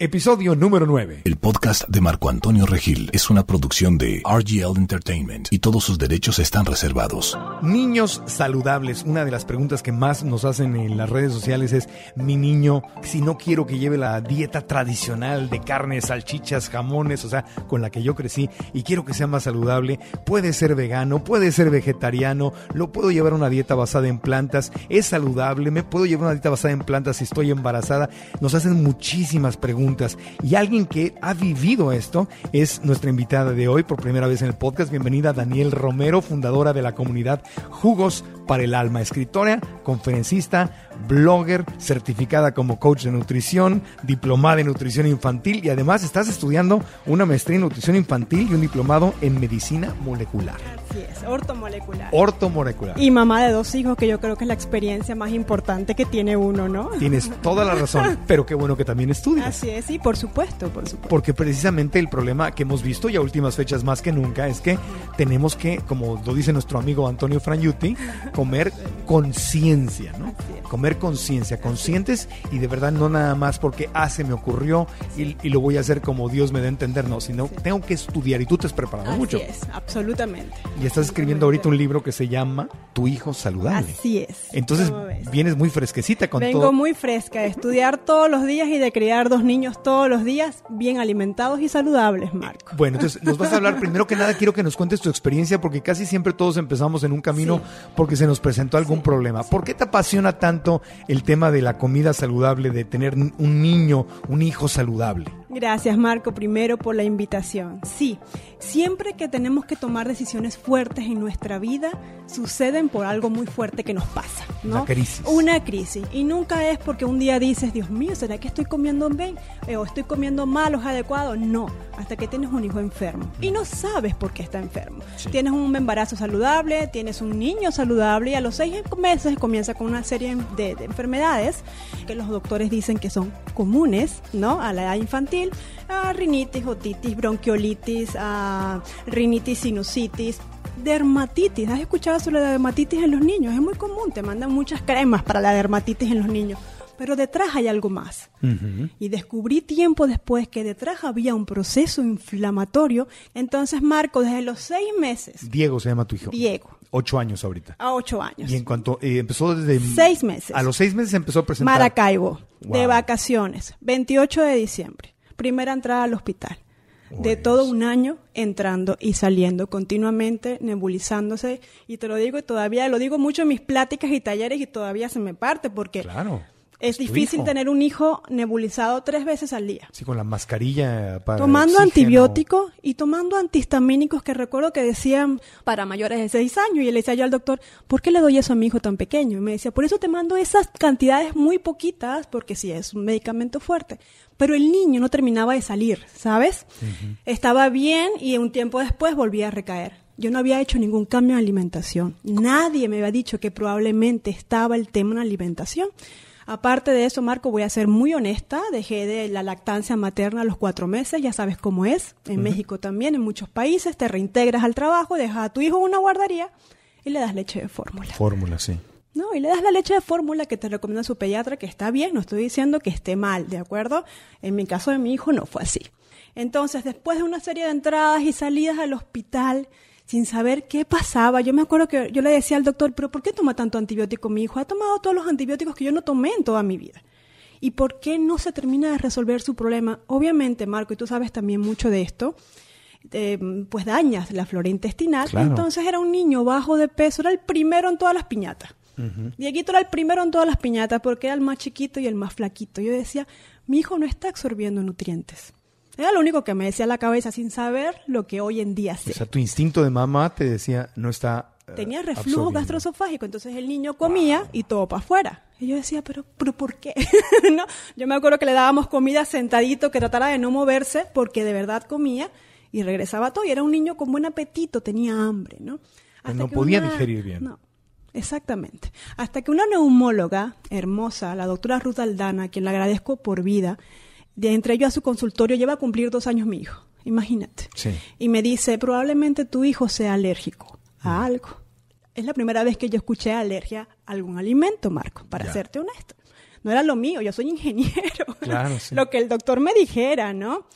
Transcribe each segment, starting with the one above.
Episodio número 9. El podcast de Marco Antonio Regil es una producción de RGL Entertainment y todos sus derechos están reservados. Niños saludables. Una de las preguntas que más nos hacen en las redes sociales es, mi niño, si no quiero que lleve la dieta tradicional de carne, salchichas, jamones, o sea, con la que yo crecí, y quiero que sea más saludable, puede ser vegano, puede ser vegetariano, lo puedo llevar a una dieta basada en plantas, es saludable, me puedo llevar una dieta basada en plantas si estoy embarazada. Nos hacen muchísimas preguntas y alguien que ha vivido esto es nuestra invitada de hoy por primera vez en el podcast. Bienvenida Daniel Romero, fundadora de la comunidad Jugos para el Alma, escritora, conferencista, blogger, certificada como coach de nutrición, diplomada en nutrición infantil y además estás estudiando una maestría en nutrición infantil y un diplomado en medicina molecular. Así es, ortomolecular. Ortomolecular. Y mamá de dos hijos, que yo creo que es la experiencia más importante que tiene uno, ¿no? Tienes toda la razón, pero qué bueno que también estudias. Así es, sí, por supuesto, por supuesto. Porque precisamente el problema que hemos visto y a últimas fechas más que nunca es que tenemos que, como lo dice nuestro amigo Antonio Franyuti, comer conciencia, ¿no? Comer conciencia, conscientes y de verdad no nada más porque, ah, se me ocurrió y, lo voy a hacer como Dios me da a entender, no, sino tengo que estudiar y tú te has preparado Así mucho. es, absolutamente. Y estás escribiendo ahorita un libro que se llama Tu hijo saludable. Así es. Entonces vienes muy fresquecita con Vengo todo. muy fresca de estudiar todos los días y de criar dos niños todos los días bien alimentados y saludables, Marco. Bueno, entonces nos vas a hablar primero que nada quiero que nos cuentes tu experiencia porque casi siempre todos empezamos en un camino porque se nos presentó algún problema. ¿Por qué te apasiona tanto el tema de la comida saludable, de tener un niño, un hijo saludable? Gracias Marco, primero por la invitación. Sí, siempre que tenemos que tomar decisiones fuertes en nuestra vida, suceden por algo muy fuerte que nos pasa, ¿no? Una crisis. Una crisis. Y nunca es porque un día dices, Dios mío, ¿será que estoy comiendo bien? Eh, ¿O estoy comiendo mal o es adecuado? No, hasta que tienes un hijo enfermo. Y no sabes por qué está enfermo. Tienes un embarazo saludable, tienes un niño saludable y a los seis meses comienza con una serie de, de enfermedades que los doctores dicen que son comunes, ¿no? A la edad infantil a rinitis, otitis, bronquiolitis, a rinitis, sinusitis, dermatitis. ¿Has escuchado sobre la dermatitis en los niños? Es muy común, te mandan muchas cremas para la dermatitis en los niños. Pero detrás hay algo más. Y descubrí tiempo después que detrás había un proceso inflamatorio. Entonces, Marco, desde los seis meses. Diego se llama tu hijo. Diego. Ocho años ahorita. A ocho años. Y en cuanto eh, empezó desde... Seis meses. A los seis meses empezó a presentar... Maracaibo, de vacaciones, 28 de diciembre. Primera entrada al hospital. De todo un año entrando y saliendo continuamente, nebulizándose. Y te lo digo, y todavía lo digo mucho en mis pláticas y talleres y todavía se me parte porque Claro. Es difícil hijo. tener un hijo nebulizado tres veces al día. Sí, con la mascarilla para Tomando antibióticos y tomando antihistamínicos que recuerdo que decían para mayores de 6 años. Y le decía yo al doctor, ¿por qué le doy eso a mi hijo tan pequeño? Y me decía, por eso te mando esas cantidades muy poquitas, porque sí es un medicamento fuerte. Pero el niño no terminaba de salir, ¿sabes? Estaba bien y un tiempo después volvía a recaer. Yo no había hecho ningún cambio en alimentación. Nadie me había dicho que probablemente estaba el tema en la alimentación. Aparte de eso, Marco, voy a ser muy honesta. Dejé de la lactancia materna a los cuatro meses, ya sabes cómo es. En México también, en muchos países, te reintegras al trabajo, dejas a tu hijo en una guardería y le das leche de fórmula. Fórmula, sí. No, y le das la leche de fórmula que te recomienda su pediatra, que está bien, no estoy diciendo que esté mal, ¿de acuerdo? En mi caso de mi hijo no fue así. Entonces, después de una serie de entradas y salidas al hospital, sin saber qué pasaba, yo me acuerdo que yo le decía al doctor, pero ¿por qué toma tanto antibiótico mi hijo? Ha tomado todos los antibióticos que yo no tomé en toda mi vida. ¿Y por qué no se termina de resolver su problema? Obviamente, Marco, y tú sabes también mucho de esto, eh, pues dañas la flora intestinal. Claro. Entonces era un niño bajo de peso, era el primero en todas las piñatas. Dieguito era el primero en todas las piñatas porque era el más chiquito y el más flaquito. Yo decía, mi hijo no está absorbiendo nutrientes. Era lo único que me decía la cabeza sin saber lo que hoy en día sé. O sea, tu instinto de mamá te decía, no está. eh, Tenía reflujo absorbiendo. gastroesofágico, entonces el niño comía y todo para afuera. Y yo decía, pero, pero ¿por qué? ¿No? Yo me acuerdo que le dábamos comida sentadito, que tratara de no moverse, porque de verdad comía y regresaba todo. Y era un niño con buen apetito, tenía hambre, ¿no? Pero no que podía digerir bien. No, exactamente. Hasta que una neumóloga hermosa, la doctora Ruth Aldana, a quien le agradezco por vida, de entre yo a su consultorio, lleva a cumplir dos años mi hijo. Imagínate. Sí. Y me dice, probablemente tu hijo sea alérgico Mm. a algo. Es la primera vez que yo escuché alergia a algún alimento, Marco, para Ya. serte honesto. No era lo mío, yo soy ingeniero. Claro, sí. lo que el doctor me dijera, ¿no?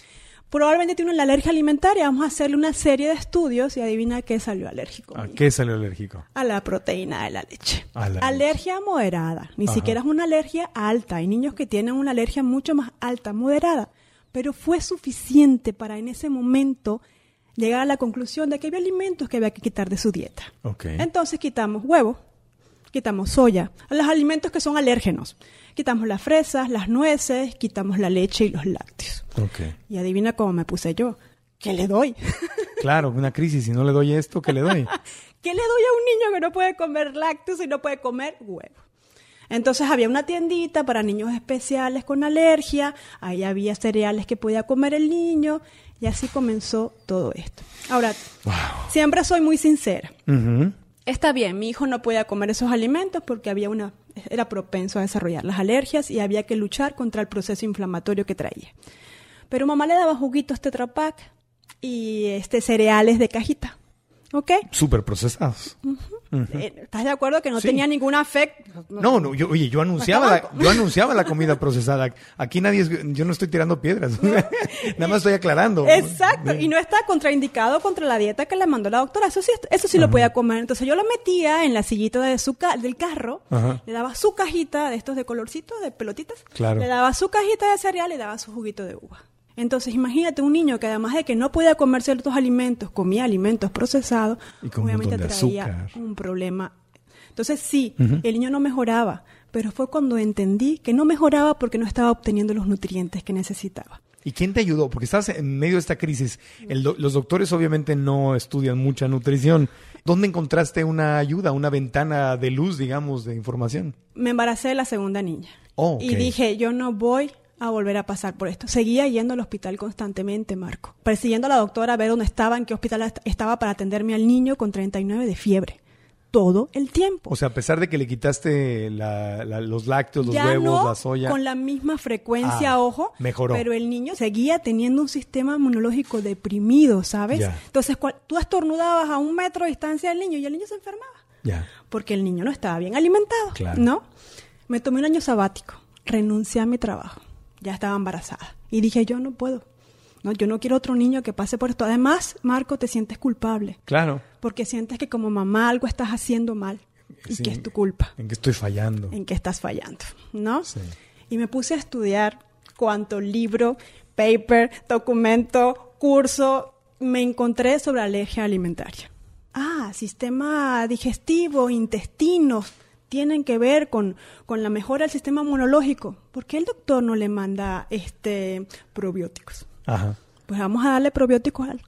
Probablemente tiene una alergia alimentaria. Vamos a hacerle una serie de estudios y adivina qué salió alérgico. ¿A qué salió alérgico? A la proteína de la leche. A la alergia moderada. Ni Ajá. siquiera es una alergia alta. Hay niños que tienen una alergia mucho más alta, moderada. Pero fue suficiente para en ese momento llegar a la conclusión de que había alimentos que había que quitar de su dieta. Entonces quitamos huevo, quitamos soya, los alimentos que son alérgenos. Quitamos las fresas, las nueces, quitamos la leche y los lácteos. Ok. Y adivina cómo me puse yo. ¿Qué le doy? Claro, una crisis. Si no le doy esto, ¿qué le doy? ¿Qué le doy a un niño que no puede comer lácteos y no puede comer huevo? Entonces había una tiendita para niños especiales con alergia, ahí había cereales que podía comer el niño y así comenzó todo esto. Ahora, siempre soy muy sincera. Está bien, mi hijo no podía comer esos alimentos porque había una era propenso a desarrollar las alergias y había que luchar contra el proceso inflamatorio que traía. Pero mamá le daba juguitos Tetra Pak y este cereales de cajita. ¿Ok? Súper procesados. Eh, ¿Estás de acuerdo que no Sí. tenía ningún afecto? No, no, yo, oye, yo anunciaba, la, yo anunciaba la comida procesada. Aquí nadie es, yo no estoy tirando piedras. Nada más estoy aclarando. Exacto, y no está contraindicado contra la dieta que le mandó la doctora. Eso sí, eso sí lo podía comer. Entonces yo lo metía en la sillita de su ca- del carro, Ajá. le daba su cajita de estos de colorcitos, de pelotitas, Claro. le daba su cajita de cereal y le daba su juguito de uva. Entonces imagínate un niño que además de que no podía comer ciertos alimentos, comía alimentos procesados, Y con obviamente traía azúcar. un problema. Entonces sí, el niño no mejoraba, pero fue cuando entendí que no mejoraba porque no estaba obteniendo los nutrientes que necesitaba. ¿Y quién te ayudó? Porque estás en medio de esta crisis. El do- los doctores obviamente no estudian mucha nutrición. ¿Dónde encontraste una ayuda, una ventana de luz, digamos, de información? me embaracé de la segunda niña. Oh. Y dije, yo no voy a volver a pasar por esto. Seguía yendo al hospital constantemente, Marco. Persiguiendo a la doctora a ver dónde estaba, en qué hospital est- estaba para atenderme al niño con 39 de fiebre. Todo el tiempo. O sea, a pesar de que le quitaste la- la- los lácteos, los ya huevos, no la soya. con la misma frecuencia, Ah, ojo. mejoró. Pero el niño seguía teniendo un sistema inmunológico deprimido, ¿sabes? Ya. Entonces, cual- tú estornudabas a un metro de distancia del niño y el niño se enfermaba Ya. porque el niño no estaba bien alimentado, Claro. ¿no? Me tomé un año sabático, renuncié a mi trabajo, ya estaba embarazada y dije, yo no puedo, no, yo no quiero otro niño que pase por esto. Además, Marco, te sientes culpable, Claro. porque sientes que como mamá algo estás haciendo mal y Sí. que es tu culpa, ¿En qué estoy fallando? en que estás fallando, ¿no? Sí. Y me puse a estudiar cuánto libro, paper, documento, curso me encontré sobre alergia alimentaria. Ah, sistema digestivo, intestinos, tienen que ver con, con la mejora del sistema inmunológico. ¿Por qué el doctor no le manda este probióticos? Ajá. Pues vamos a darle probióticos al,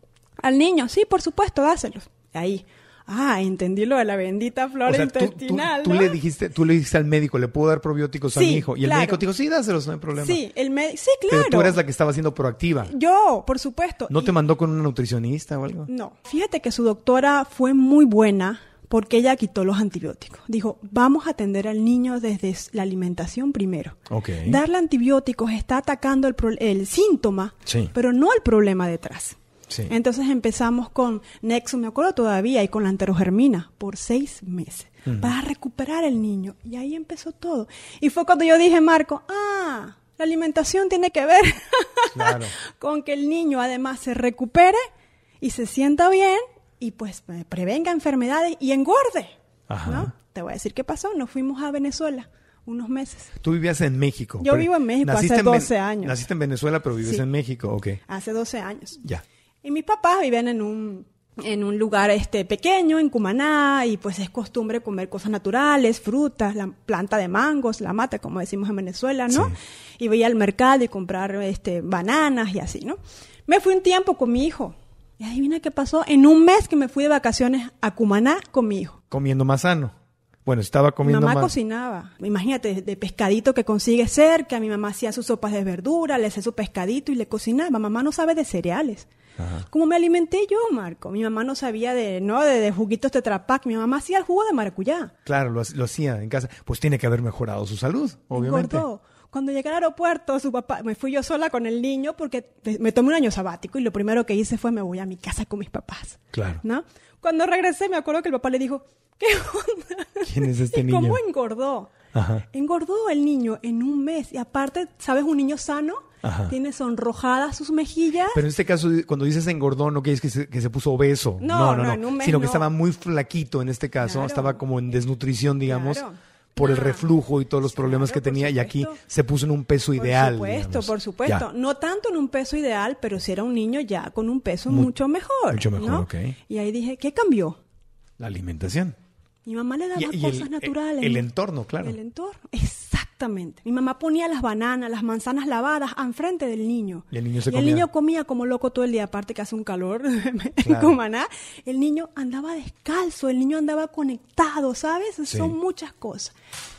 al niño. Sí, por supuesto, dáselos. Ahí. Ah, entendí lo de la bendita flora O sea, tú, tú- intestinal. tú ¿no? le dijiste, tú le dijiste al médico, ¿le puedo dar probióticos a Sí, mi hijo? Y el claro. médico dijo, sí, dáselos, no hay problema. Sí, el médico. Sí, claro. Pero tú eras la que estaba siendo proactiva. Yo, por supuesto. ¿No Y- te mandó con una nutricionista o algo? No. Fíjate que su doctora fue muy buena porque ella quitó los antibióticos. Dijo, vamos a atender al niño desde la alimentación primero. Ok. Darle antibióticos está atacando el, pro- el síntoma, Sí. pero no el problema detrás. Sí. Entonces empezamos con Nexo, me acuerdo todavía, y con la anterogermina por seis meses para recuperar el niño. Y ahí empezó todo. Y fue cuando yo dije, Marco, ah, la alimentación tiene que ver Claro. con que el niño además se recupere y se sienta bien y pues eh, prevenga enfermedades y engorde. Ajá. ¿no? Te voy a decir qué pasó. Nos fuimos a Venezuela unos meses. Tú vivías en México. Yo vivo en México hace en Ven- 12 años. Naciste en Venezuela, pero vives Sí. en México, ok. Hace 12 años. Ya. Y mis papás viven en un, en un lugar este pequeño, en Cumaná, y pues es costumbre comer cosas naturales, frutas, la planta de mangos, la mata, como decimos en Venezuela, ¿no? Sí. Y voy al mercado y comprar este, bananas y así, ¿no? Me fui un tiempo con mi hijo. Y adivina qué pasó. En un mes que me fui de vacaciones a Cumaná con mi hijo. Comiendo más sano. Bueno, estaba Mi comiendo mamá más. cocinaba. Imagínate, de, pescadito que consigue cerca. Mi mamá hacía sus sopas de verdura, le hacía su pescadito y le cocinaba. Mamá no sabe de cereales. ¿Cómo me alimenté yo, Marco? Mi mamá no sabía de, ¿no? De, de juguitos Tetrapac. Mi mamá hacía el jugo de maracuyá. Claro, lo, lo hacía en casa. Pues tiene que haber mejorado su salud, obviamente. Engordó. Cuando llegué al aeropuerto, su papá, me fui yo sola con el niño porque me tomé un año sabático y lo primero que hice fue me voy a mi casa con mis papás. Claro. ¿No? Cuando regresé me acuerdo que el papá le dijo, ¿qué onda? ¿Quién es este ¿Y niño? cómo engordó? Ajá. Engordó el niño en un mes. Y aparte, ¿sabes? Un niño sano Ajá. tiene sonrojadas sus mejillas. Pero en este caso, cuando dices engordó, no quieres que se, que se puso obeso. No, no, en un mes Sino que no. estaba muy flaquito en este caso. Claro. Estaba como en desnutrición, digamos, Claro. Por el reflujo y todos los problemas Claro, que por tenía. Y aquí supuesto. se puso en un peso Por ideal. supuesto, digamos. por supuesto. Ya. No tanto en un peso ideal, pero si era un niño ya con un peso Mu- mucho mejor. mucho mejor, ¿no? ok. Y ahí dije, ¿qué cambió? La alimentación. Mi mamá le daba Y- y cosas el- naturales. el ¿no? entorno, claro. El entorno, exactamente. Mi mamá ponía las bananas, las manzanas lavadas enfrente del niño. Y el niño se comía. niño comía como loco todo el día, aparte que hace un calor en Claro. Cumaná. El niño andaba descalzo, el niño andaba conectado, ¿sabes? Sí. Son muchas cosas.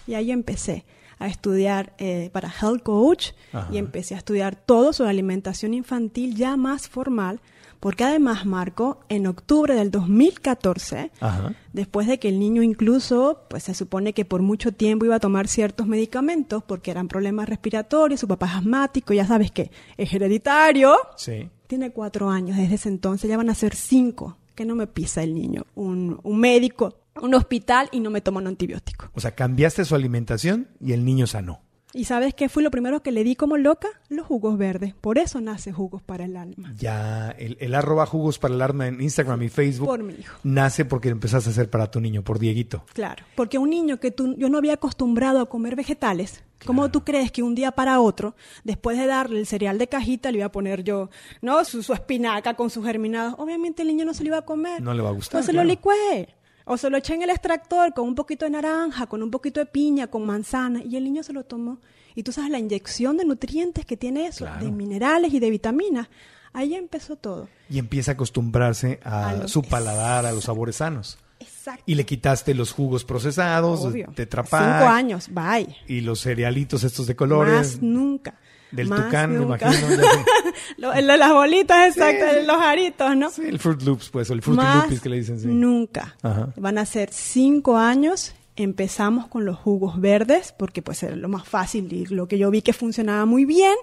Y ahí empecé a estudiar eh, para Health Coach Ajá. y empecé a estudiar todo sobre alimentación infantil ya más formal, porque además, Marco, en octubre del 2014, Ajá. Después de que el niño incluso, pues se supone que por mucho tiempo iba a tomar ciertos medicamentos porque eran problemas respiratorios, su papá es asmático, ya sabes que es hereditario. Sí. Tiene cuatro años, desde ese entonces ya van a ser cinco. Que no me pisa el niño. Un, un médico, un hospital y no me toma un antibiótico. O sea, cambiaste su alimentación y el niño sanó. ¿Y sabes qué fue lo primero que le di como loca? Los jugos verdes. Por eso nace Jugos para el Alma. Ya, el, el arroba jugos para el arma en Instagram y Facebook Por mi hijo. nace porque empezaste a hacer para tu niño, por Dieguito. Claro, porque un niño que tú, yo no había acostumbrado a comer vegetales, ¿cómo tú crees que un día para otro, después de darle el cereal de cajita, le iba a poner yo, ¿no? Su, su espinaca con sus germinados? Obviamente el niño no se lo iba a comer. No le va a gustar, O se claro. lo licué. O se lo eché en el extractor con un poquito de naranja, con un poquito de piña, con manzana, y el niño se lo tomó. Y tú sabes la inyección de nutrientes que tiene eso, Claro. de minerales y de vitaminas. Ahí empezó todo. Y empieza a acostumbrarse a, A los- su paladar, a los sabores sanos. Exacto. Y le quitaste los jugos procesados, Obvio. de Trapac, Cinco años, bye. y los cerealitos estos de colores. Más nunca. Del Más tucán, me imagino. Lo- de las bolitas, exacto, el de los aritos, ¿no? Sí, el Fruit Loops, pues, o el Fruity Más Loopies que le dicen, sí. nunca. Ajá. Van a ser cinco años. Empezamos con los jugos verdes, porque pues era lo más fácil y lo que yo vi que funcionaba muy bien.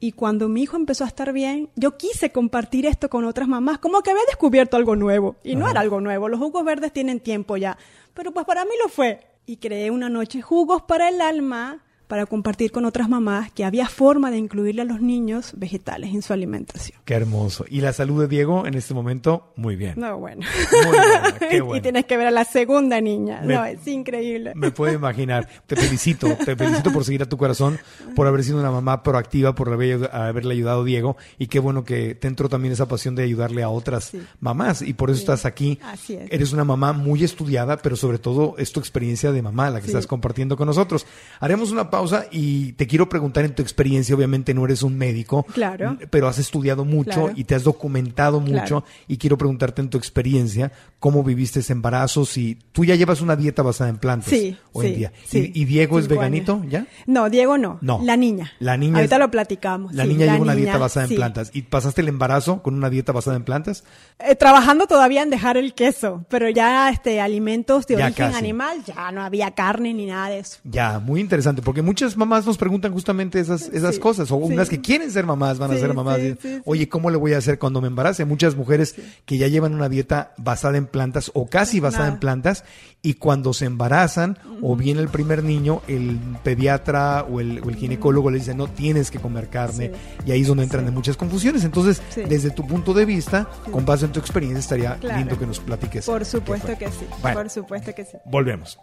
Y cuando mi hijo empezó a estar bien, yo quise compartir esto con otras mamás, como que había descubierto algo nuevo. Y no era algo nuevo, los jugos verdes tienen tiempo ya. Pero pues para mí lo fue. Y creé una noche jugos para el alma, para compartir con otras mamás que había forma de incluirle a los niños vegetales en su alimentación. Qué hermoso. Y la salud de Diego en este momento, muy bien. No, bueno. Muy buena, qué y bueno. tienes que ver a la segunda niña. Me- no, es increíble. Me puedo imaginar. Te felicito, te felicito por seguir a tu corazón, por haber sido una mamá proactiva, por haber- haberle ayudado a Diego. Y qué bueno que te entró también esa pasión de ayudarle a otras Sí. mamás. Y por eso estás aquí. Así es. Eres una mamá muy estudiada, pero sobre todo es tu experiencia de mamá la que Sí. estás compartiendo con nosotros. Haremos una pausa y te quiero preguntar en tu experiencia. Obviamente no eres un médico, Claro. pero has estudiado mucho Claro. y te has documentado mucho. Claro. Y quiero preguntarte en tu experiencia cómo viviste ese embarazo. Si tú ya llevas una dieta basada en plantas Sí, hoy en día. sí. ¿Y, y Diego es veganito años. ya? No, Diego no. No. La niña. La niña Ahorita es- lo platicamos. La niña lleva una dieta basada en plantas. ¿Y pasaste el embarazo con una dieta basada en plantas? Eh, trabajando todavía en dejar el queso, pero ya este alimentos de Ya origen casi. animal, ya no había carne ni nada de eso. Ya, muy interesante, porque muchas mamás nos preguntan justamente esas, esas Sí, cosas, o sí. unas que quieren ser mamás van a ser mamás. y. Oye, ¿cómo le voy a hacer cuando me embarace? Muchas mujeres que ya llevan una dieta basada en plantas o casi basada Nada. en plantas, y cuando se embarazan o viene el primer niño, el pediatra o el, o el ginecólogo le dice, no tienes que comer carne, y ahí es donde entran en muchas confusiones. Entonces, desde tu punto de vista, con base en tu experiencia, estaría Claro. lindo que nos platiques. Por supuesto que sí. Bueno. Por supuesto que sí. Volvemos.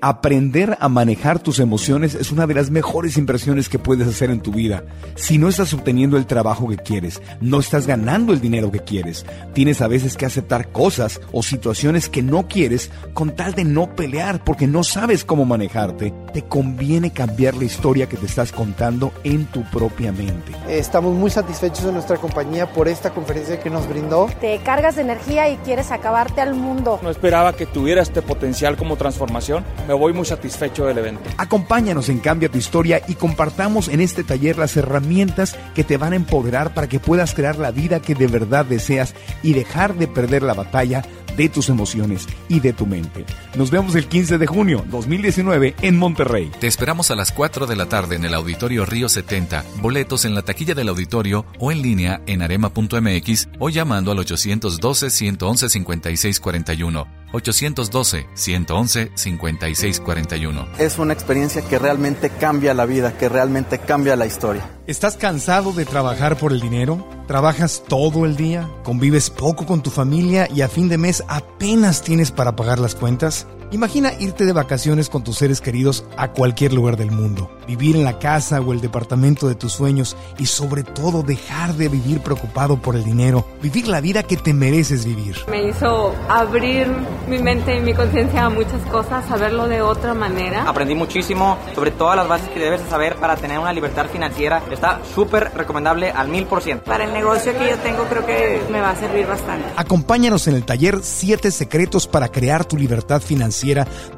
Aprender a manejar tus emociones es una de las mejores inversiones que puedes hacer en tu vida. Si no estás obteniendo el trabajo que quieres, no estás ganando el dinero que quieres, tienes a veces que aceptar cosas o situaciones que no quieres con tal de no pelear porque no sabes cómo manejarte, te conviene cambiar la historia que te estás contando en tu propia mente. Estamos muy satisfechos de nuestra compañía por esta conferencia que nos brindó. Te cargas de energía y quieres acabarte al mundo. No esperaba que tuviera este potencial como transformación me voy muy satisfecho del evento. Acompáñanos en Cambia tu Historia y compartamos en este taller las herramientas que te van a empoderar para que puedas crear la vida que de verdad deseas y dejar de perder la batalla de tus emociones y de tu mente. Nos vemos el 15 de junio 2019 en Monterrey. Te esperamos a las 4 de la tarde en el Auditorio Río 70, boletos en la taquilla del auditorio o en línea en arema.mx o llamando al 812 111 5641. 812-111-5641. Es una experiencia que realmente cambia la vida, que realmente cambia la historia. ¿Estás cansado de trabajar por el dinero? ¿Trabajas todo el día? ¿Convives poco con tu familia y a fin de mes apenas tienes para pagar las cuentas? Imagina irte de vacaciones con tus seres queridos a cualquier lugar del mundo, vivir en la casa o el departamento de tus sueños y sobre todo dejar de vivir preocupado por el dinero, vivir la vida que te mereces vivir. Me hizo abrir mi mente y mi conciencia a muchas cosas, saberlo de otra manera. Aprendí muchísimo sobre todas las bases que debes saber para tener una libertad financiera. Está súper recomendable al mil por ciento. Para el negocio que yo tengo creo que me va a servir bastante. Acompáñanos en el taller 7 secretos para crear tu libertad financiera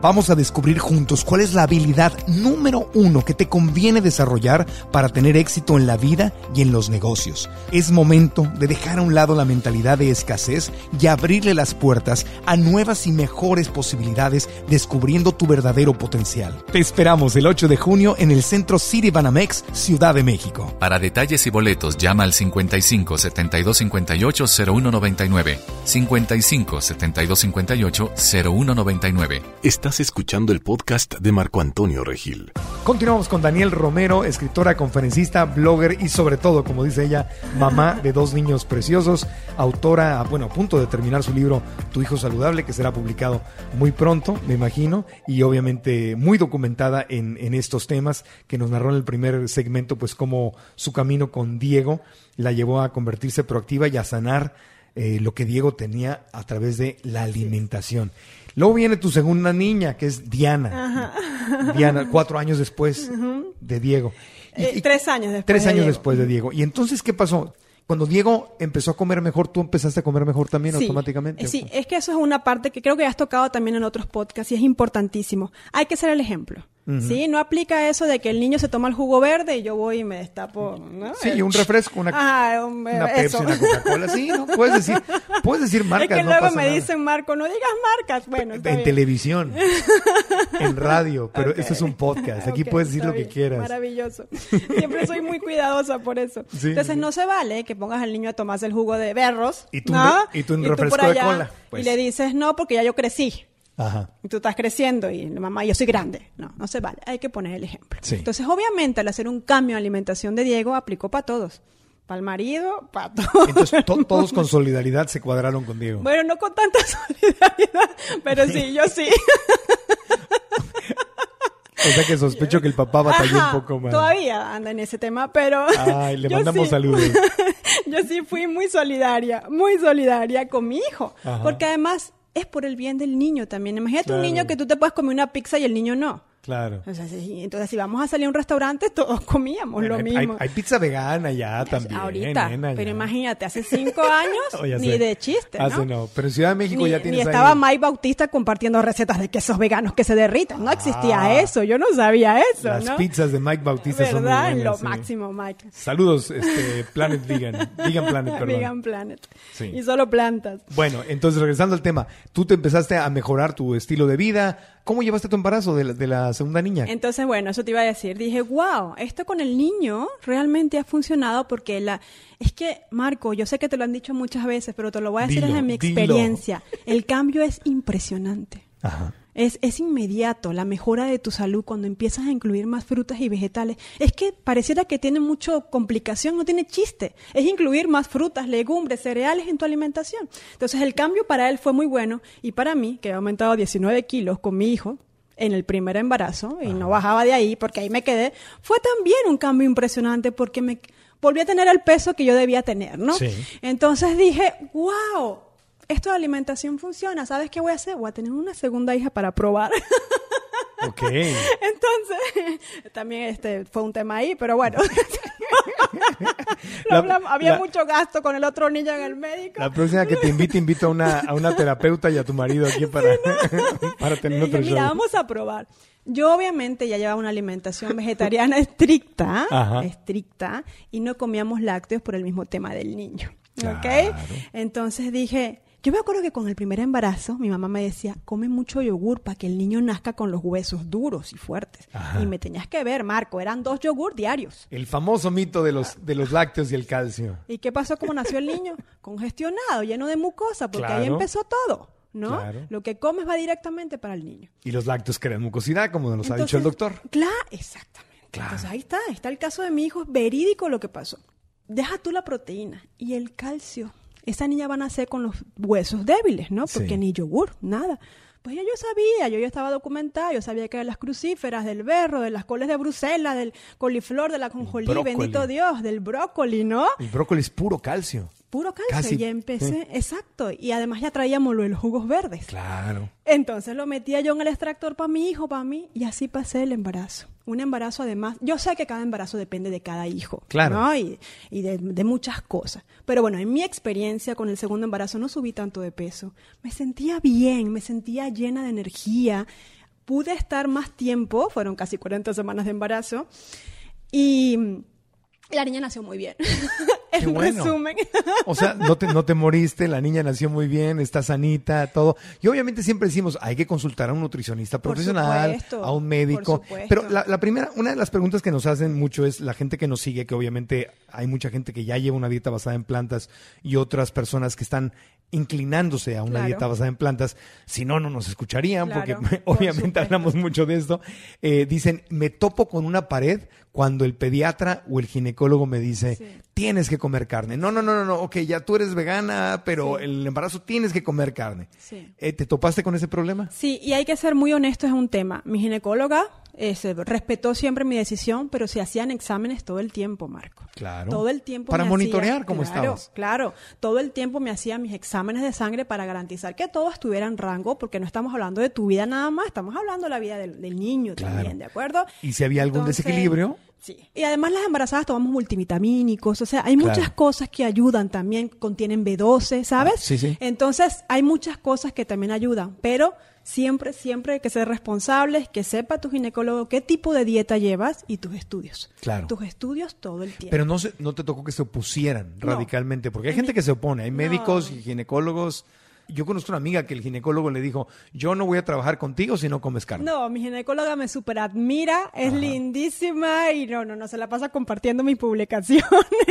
vamos a descubrir juntos cuál es la habilidad número uno que te conviene desarrollar para tener éxito en la vida y en los negocios. Es momento de dejar a un lado la mentalidad de escasez y abrirle las puertas a nuevas y mejores posibilidades descubriendo tu verdadero potencial. Te esperamos el 8 de junio en el Centro City Banamex, Ciudad de México. Para detalles y boletos llama al 55 72 58 0199. 55 72 58 0199. Estás escuchando el podcast de Marco Antonio Regil. Continuamos con Daniel Romero, escritora, conferencista, blogger y sobre todo, como dice ella, mamá de dos niños preciosos, autora, bueno, a punto de terminar su libro Tu hijo saludable, que será publicado muy pronto, me imagino, y obviamente muy documentada en, en estos temas, que nos narró en el primer segmento, pues cómo su camino con Diego la llevó a convertirse proactiva y a sanar eh, lo que Diego tenía a través de la alimentación. Luego viene tu segunda niña, que es Diana. Diana, cuatro años después de Diego. Eh, tres años después. Tres años después de Diego. Y entonces, ¿qué pasó? Cuando Diego empezó a comer mejor, ¿tú empezaste a comer mejor también automáticamente? Sí, es que eso es una parte que creo que has tocado también en otros podcasts y es importantísimo. Hay que ser el ejemplo. Sí, no aplica eso de que el niño se toma el jugo verde y yo voy y me destapo, ¿no? Sí, un refresco, una, ah, una Pepsi, una Coca-Cola, sí, ¿no? Puedes decir, puedes decir marcas, Es que luego me dicen, Marco, no digas marcas, bueno, En televisión, en radio, pero esto es un podcast, aquí puedes decir lo que quieras. Maravilloso. Siempre soy muy cuidadosa por eso. Entonces no se vale que pongas al niño a tomarse el jugo de berros, y tú, ¿no? y tú un refresco de cola. Pues. Y le dices, no, porque ya yo crecí. Ajá. Y tú estás creciendo y mamá, yo soy grande. No, no se vale. Hay que poner el ejemplo. Entonces, obviamente, al hacer un cambio en alimentación de Diego, aplicó para todos. Para el marido, para todos. Entonces, todos con solidaridad se cuadraron con Diego. Bueno, no con tanta solidaridad, pero sí, yo sí. O sea que sospecho que el papá batalló un poco más. Todavía anda en ese tema, pero. Ay, le mandamos saludos. yo sí fui muy solidaria, muy solidaria con mi hijo. Porque además es por el bien del niño también. Imagínate un niño que tú te puedes comer una pizza y el niño no. Claro. entonces, si vamos a salir a un restaurante, todos comíamos lo mismo. Hay, pizza vegana ya también. Ahorita. pero imagínate, hace cinco años, ni de chiste. Hace no. Pero en Ciudad de México ya tienes. Ni estaba Mike Bautista compartiendo recetas de quesos veganos que se derritan. No existía ah. eso. Yo no sabía eso. Las pizzas de Mike Bautista son muy buenas, lo máximo, Mike. Saludos, este, Planet Vegan. Vegan Planet, perdón. Vegan Planet. Y solo plantas. Bueno, entonces regresando al tema, tú te empezaste a mejorar tu estilo de vida ¿Cómo llevaste tu embarazo de la, segunda niña? Entonces, bueno, eso te iba a decir. Dije, wow, esto con el niño realmente ha funcionado porque la... Es que, Marco, yo sé que te lo han dicho muchas veces, pero te lo voy a decir desde mi experiencia. El cambio es impresionante. Ajá. Es, es, inmediato la mejora de tu salud cuando empiezas a incluir más frutas y vegetales. Es que pareciera que tiene mucha complicación, no tiene chiste. Es incluir más frutas, legumbres, cereales en tu alimentación. Entonces el cambio para él fue muy bueno y para mí, que he aumentado 19 kilos con mi hijo, en el primer embarazo y no bajaba de ahí porque ahí me quedé, fue también un cambio impresionante porque me volví a tener el peso que yo debía tener, ¿no? Sí. Entonces dije, wow, esto de alimentación funciona, ¿sabes qué voy a hacer? Voy a tener una segunda hija para probar. Ok. Entonces, también este fue un tema ahí, pero bueno. Lo La- hablamos- había la- mucho gasto con el otro niño en el médico. La próxima que te invite, invito a una, a una terapeuta y a tu marido aquí para, para tener Le otro dije, mira, show. vamos a probar. Yo obviamente ya llevaba una alimentación vegetariana estricta, Ajá. estricta, y no comíamos lácteos por el mismo tema del niño. ¿Ok? Claro. Entonces dije, yo me acuerdo que con el primer embarazo mi mamá me decía, come mucho yogur para que el niño nazca con los huesos duros y fuertes. Ajá. Y me tenías que ver, Marco, eran dos yogur diarios. El famoso mito de los, de los lácteos y el calcio. ¿Y qué pasó como nació el niño? Congestionado, lleno de mucosa, porque ahí empezó todo, ¿no? Claro. Lo que comes va directamente para el niño. Y los lácteos crean mucosidad, como nos ha dicho el doctor. Claro, exactamente. Claro. Entonces ahí está, está el caso de mi hijo, verídico lo que pasó. Deja tú la proteína y el calcio. Esa niña va a nacer con los huesos débiles, ¿no? Porque Sí. ni yogur, nada. Pues ya yo sabía, yo ya estaba documentada, yo sabía que de las crucíferas, del berro, de las coles de Bruselas, del coliflor, de la conjolí, bendito Dios, del brócoli, ¿no? El brócoli es puro calcio. Puro calcio. Casi, y ya empecé, exacto. Y además ya traíamos lo de los jugos verdes. Claro. Entonces lo metía yo en el extractor para mi hijo, para mí, y así pasé el embarazo. Un embarazo además, yo sé que cada embarazo depende de cada hijo, Claro. ¿no? Y, y de, de muchas cosas. Pero bueno, en mi experiencia con el segundo embarazo no subí tanto de peso. Me sentía bien, me sentía llena de energía. Pude estar más tiempo, fueron casi 40 semanas de embarazo, y la niña nació muy bien. En bueno. resumen. O sea, no te, no te moriste, la niña nació muy bien, está sanita, todo. Y obviamente siempre decimos, hay que consultar a un nutricionista profesional, supuesto, a un médico. Pero la, la primera, una de las preguntas que nos hacen mucho es la gente que nos sigue, que obviamente hay mucha gente que ya lleva una dieta basada en plantas y otras personas que están inclinándose a una Claro. dieta basada en plantas, si no, no nos escucharían, Claro, porque por obviamente supuesto. hablamos mucho de esto. Eh, dicen, me topo con una pared cuando el pediatra o el ginecólogo me dice, tienes que comer carne. No, no, no, no, no, ok, ya tú eres vegana, pero el embarazo tienes que comer carne. Sí. Eh, ¿Te topaste con ese problema? Sí, y hay que ser muy honestos en un tema. Mi ginecóloga eh, se respetó siempre mi decisión, pero se hacían exámenes todo el tiempo, Marco. Claro. Todo el tiempo. Para me monitorear hacía- cómo claro, estabas. Claro, todo el tiempo me hacía mis exámenes de sangre para garantizar que todo estuviera en rango, porque no estamos hablando de tu vida nada más, estamos hablando de la vida del, del niño Claro. también, ¿de acuerdo? Y si había algún Entonces, desequilibrio, Sí. Y además las embarazadas tomamos multivitamínicos, o sea, hay muchas cosas que ayudan también, contienen B12, ¿sabes? Sí, sí. Entonces, hay muchas cosas que también ayudan, pero siempre, siempre hay que ser responsables, que sepa tu ginecólogo qué tipo de dieta llevas y tus estudios. Claro. Tus estudios todo el tiempo. pero no, se, no te tocó que se opusieran No. radicalmente, porque hay gente que se opone, hay médicos y ginecólogos. Yo conozco una amiga que el ginecólogo le dijo, yo no voy a trabajar contigo si no comes carne. No, mi ginecóloga me super admira, es lindísima y no, no, no, se la pasa compartiendo mis publicaciones.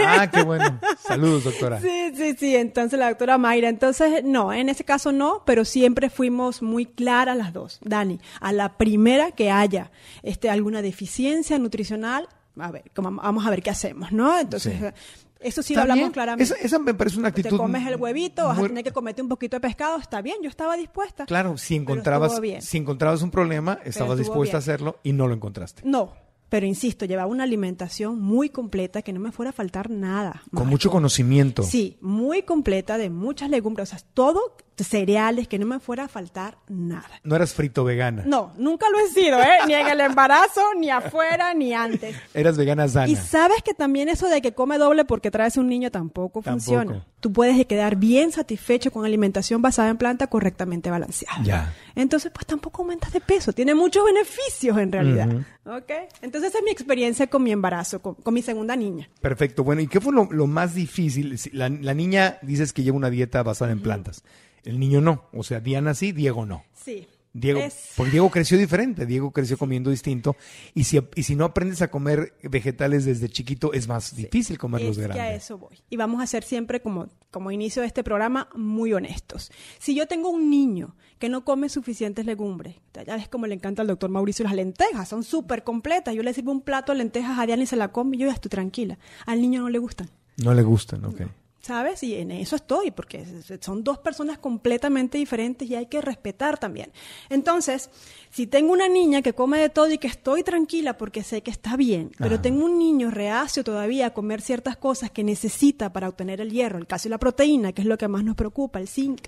Ah, qué bueno. Saludos, doctora. Sí, sí, sí. Entonces la doctora Mayra. Entonces, no, en ese caso no, pero siempre fuimos muy claras las dos. Dani, a la primera que haya este, alguna deficiencia nutricional, a ver, como- vamos a ver qué hacemos, ¿no? Entonces, Sí. Eso sí lo hablamos bien. claramente. Esa, esa me parece una actitud. Te comes el huevito, vas a tener que comerte un poquito de pescado, está bien, yo estaba dispuesta. Claro, si encontrabas, bien. si encontrabas un problema, estabas dispuesta a hacerlo y no lo encontraste. No, pero insisto, llevaba una alimentación muy completa que no me fuera a faltar nada. Con mucho conocimiento. Sí, muy completa de muchas legumbres, o sea, todo cereales, que no me fuera a faltar nada. No eras frito vegana. No, nunca lo he sido, ¿eh? Ni en el embarazo, ni afuera, ni antes. Eras vegana sana. Y sabes que también eso de que come doble porque traes un niño tampoco, Tampoco. funciona. Tú puedes quedar bien satisfecho con alimentación basada en planta correctamente balanceada. Ya. Entonces, pues tampoco aumentas de peso. Tiene muchos beneficios en realidad. ¿Ok? Entonces, esa es mi experiencia con mi embarazo, con, con mi segunda niña. Perfecto. Bueno, ¿y qué fue lo, lo más difícil? La niña dices que lleva una dieta basada en plantas. El niño no. O sea, Diana sí, Diego no. Sí. Diego, Es- porque Diego creció diferente, Diego creció comiendo distinto y si, y si no aprendes a comer vegetales desde chiquito es más difícil comerlos es de que a eso voy. Y vamos a ser siempre, como, como inicio de este programa, muy honestos. Si yo tengo un niño que no come suficientes legumbres, ya ves como le encanta al doctor Mauricio las lentejas, son súper completas. Yo le sirvo un plato de lentejas a Diana y se la come y yo ya estoy tranquila. Al niño no le gustan. No le gustan, ok. ¿Sabes? Y en eso estoy, porque son dos personas completamente diferentes y hay que respetar también. Entonces, si tengo una niña que come de todo y que estoy tranquila porque sé que está bien, pero tengo un niño reacio todavía a comer ciertas cosas que necesita para obtener el hierro, el calcio y la proteína, que es lo que más nos preocupa, el zinc,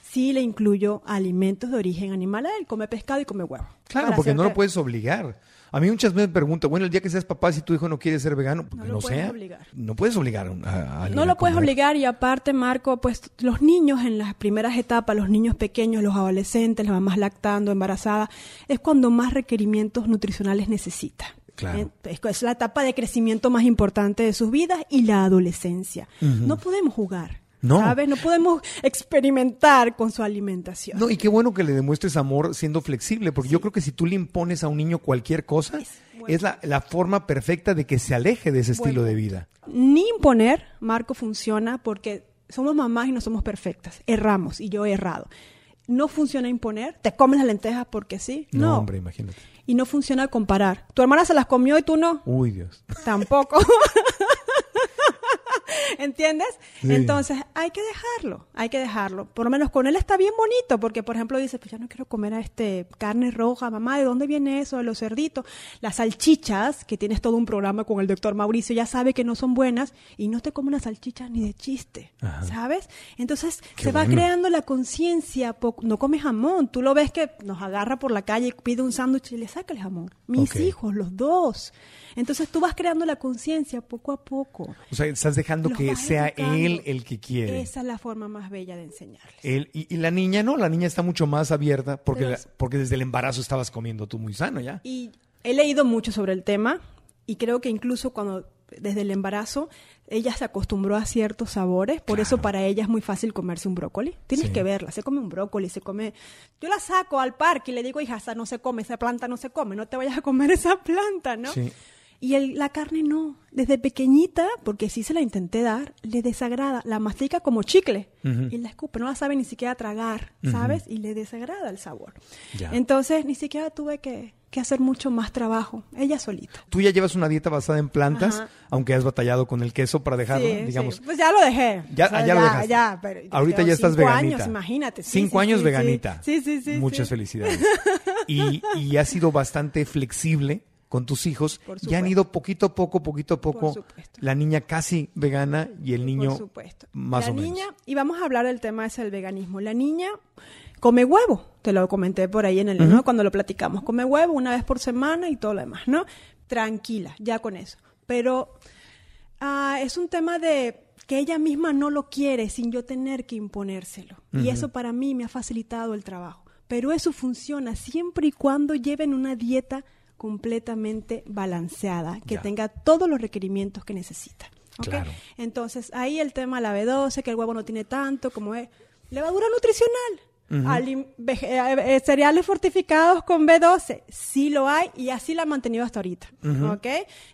sí le incluyo alimentos de origen animal a él, come pescado y come huevo. Claro, porque no lo puedes obligar. A mí muchas veces me preguntan, bueno, el día que seas papá, si tu hijo no quiere ser vegano, no, lo sea. Obligar. No puedes obligar a, No lo puedes obligar y aparte, Marco, pues los niños en las primeras etapas, los niños pequeños, los adolescentes, las mamás lactando, embarazadas, es cuando más requerimientos nutricionales necesita. Claro. Es la etapa de crecimiento más importante de sus vidas y la adolescencia. No podemos jugar. No. ¿Sabes? No podemos experimentar con su alimentación. No, y qué bueno que le demuestres amor siendo flexible, porque yo creo que si tú le impones a un niño cualquier cosa, es, la, forma perfecta de que se aleje de ese estilo de vida. Ni imponer, Marco, funciona porque somos mamás y no somos perfectas. Erramos y yo he errado. No funciona imponer, te comes las lentejas porque sí. No, no, hombre, imagínate. Y no funciona comparar. Tu hermana se las comió y tú no. Uy, Dios. Tampoco. ¿Entiendes? Entonces, hay que dejarlo, hay que dejarlo. Por lo menos con él está bien bonito, porque por ejemplo dice, pues ya no quiero comer a este carne roja, mamá, ¿de dónde viene eso? De los cerditos. Las salchichas, que tienes todo un programa con el doctor Mauricio, ya sabe que no son buenas y no te come una salchicha ni de chiste, ¿sabes? Entonces, se va creando la conciencia, no come jamón, tú lo ves que nos agarra por la calle, pide un sándwich y le saca el jamón. Mis hijos, los dos. Entonces tú vas creando la conciencia poco a poco. O sea, estás dejando que sea él el que quiere. Esa es la forma más bella de enseñarles. Él, y, la niña no, la niña está mucho más abierta porque, porque desde el embarazo estabas comiendo tú muy sano ya. Y he leído mucho sobre el tema y creo que incluso cuando desde el embarazo ella se acostumbró a ciertos sabores, por eso para ella es muy fácil comerse un brócoli. Tienes que verla, se come un brócoli, se come... Yo la saco al parque y le digo, hija, esa no se come, esa planta no se come, no te vayas a comer esa planta, ¿no? Sí. Y el, la carne no. Desde pequeñita, porque sí se la intenté dar, le desagrada. La mastica como chicle y la escupe. No la sabe ni siquiera tragar, ¿sabes? Y le desagrada el sabor. Entonces, ni siquiera tuve que, hacer mucho más trabajo. Ella solita. Tú ya llevas una dieta basada en plantas, aunque has batallado con el queso para dejarlo, digamos. Pues ya lo dejé. Ya, ya, lo dejaste. Ahorita ya estás veganita. años, imagínate. cinco años veganita. Sí, sí, sí. Muchas felicidades. y, y has sido bastante flexible con tus hijos ya han ido poquito a poco, poquito a poco, la niña casi vegana y el niño más la o niña, Y vamos a hablar del tema ese del veganismo. La niña come huevo, te lo comenté por ahí en el, ¿no? Cuando lo platicamos, come huevo una vez por semana y todo lo demás, ¿no? Tranquila, ya con eso. Pero ah, es un tema de que ella misma no lo quiere sin yo tener que imponérselo. Y eso para mí me ha facilitado el trabajo. Pero eso funciona siempre y cuando lleven una dieta completamente balanceada, que tenga todos los requerimientos que necesita. Entonces, ahí el tema la B12, que el huevo no tiene tanto como es levadura nutricional. Eh, eh, cereales fortificados con B12, sí lo hay y así la ha mantenido hasta ahorita.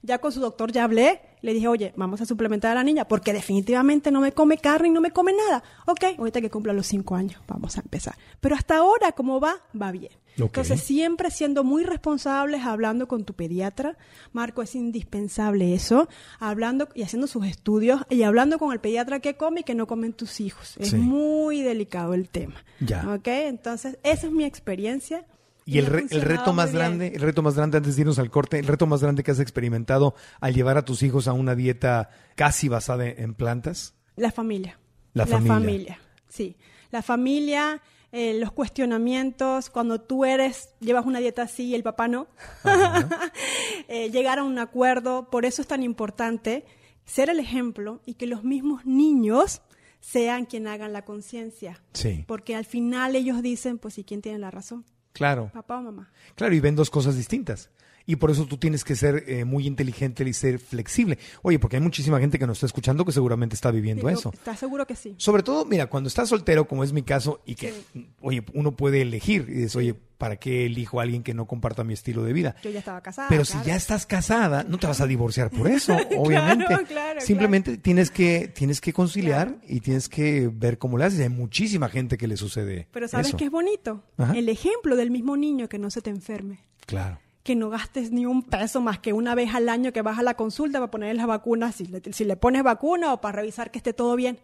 Ya con su doctor ya hablé, le dije, oye, vamos a suplementar a la niña porque definitivamente no me come carne y no me come nada. Ok, ahorita que cumpla los cinco años, vamos a empezar. Pero hasta ahora, ¿cómo va? Va bien. Entonces, siempre siendo muy responsables, hablando con tu pediatra. Marco, es indispensable eso. Hablando y haciendo sus estudios y hablando con el pediatra que come y que no comen tus hijos. Es muy delicado el tema. Ya. ¿Ok? Entonces, esa es mi experiencia. Y el, el, reto más grande, el reto más grande antes de irnos al corte, el reto más grande que has experimentado al llevar a tus hijos a una dieta casi basada en plantas. La familia. La, familia. La familia, sí. La familia, eh, los cuestionamientos, cuando tú eres, llevas una dieta así y el papá no, eh, llegar a un acuerdo, por eso es tan importante ser el ejemplo y que los mismos niños sean quien hagan la conciencia. Sí. Porque al final ellos dicen, pues, ¿y quién tiene la razón? Claro. Papá o mamá. Claro, y ven dos cosas distintas. Y por eso tú tienes que ser eh, muy inteligente y ser flexible. Oye, porque hay muchísima gente que nos está escuchando que seguramente está viviendo eso. ¿Estás seguro que sí? Sobre todo, mira, cuando estás soltero, como es mi caso, y que, oye, uno puede elegir y dices, oye, ¿para qué elijo a alguien que no comparta mi estilo de vida? Yo ya estaba casada. Pero si ya estás casada, no te vas a divorciar por eso, obviamente. claro, claro, Simplemente tienes que tienes que conciliar y tienes que ver cómo le haces. Hay muchísima gente que le sucede. Pero ¿sabes qué es bonito? El ejemplo del mismo niño que no se te enferme. Claro que no gastes ni un peso más que una vez al año que vas a la consulta para ponerle las vacunas, si le, si le pones vacuna o para revisar que esté todo bien.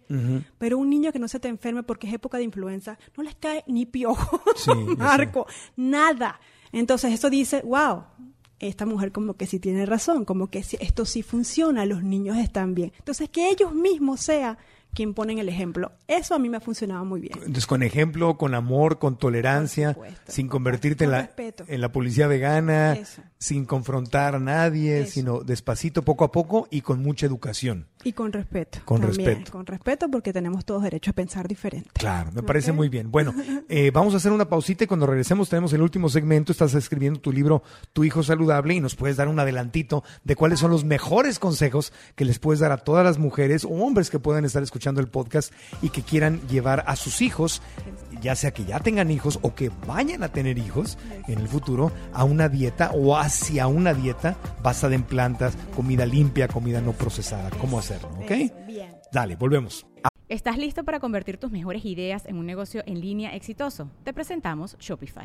Pero un niño que no se te enferme porque es época de influenza, no les cae ni piojo, marco, nada. Entonces eso dice, wow, esta mujer como que sí tiene razón, como que esto sí funciona, los niños están bien. Entonces que ellos mismos sean quien ponen el ejemplo. Eso a mí me ha funcionado muy bien. Entonces, con ejemplo, con amor, con tolerancia, sin convertirte en la, en la policía vegana, sin confrontar a nadie, sino despacito, poco a poco y con mucha educación. Y con respeto. Con respeto. Con respeto porque tenemos todos derecho a pensar diferente. Claro, me parece muy bien. Bueno, eh, vamos a hacer una pausita y cuando regresemos tenemos el último segmento. Estás escribiendo tu libro Tu hijo saludable y nos puedes dar un adelantito de cuáles son los mejores consejos que les puedes dar a todas las mujeres o hombres que puedan estar escuchando el podcast y que quieran llevar a sus hijos, ya sea que ya tengan hijos o que vayan a tener hijos en el futuro, a una dieta o hacia una dieta basada en plantas, comida limpia, comida no procesada. ¿Cómo hacerlo? ¿Ok? Dale, volvemos. ¿Estás listo para convertir tus mejores ideas en un negocio en línea exitoso? Te presentamos Shopify.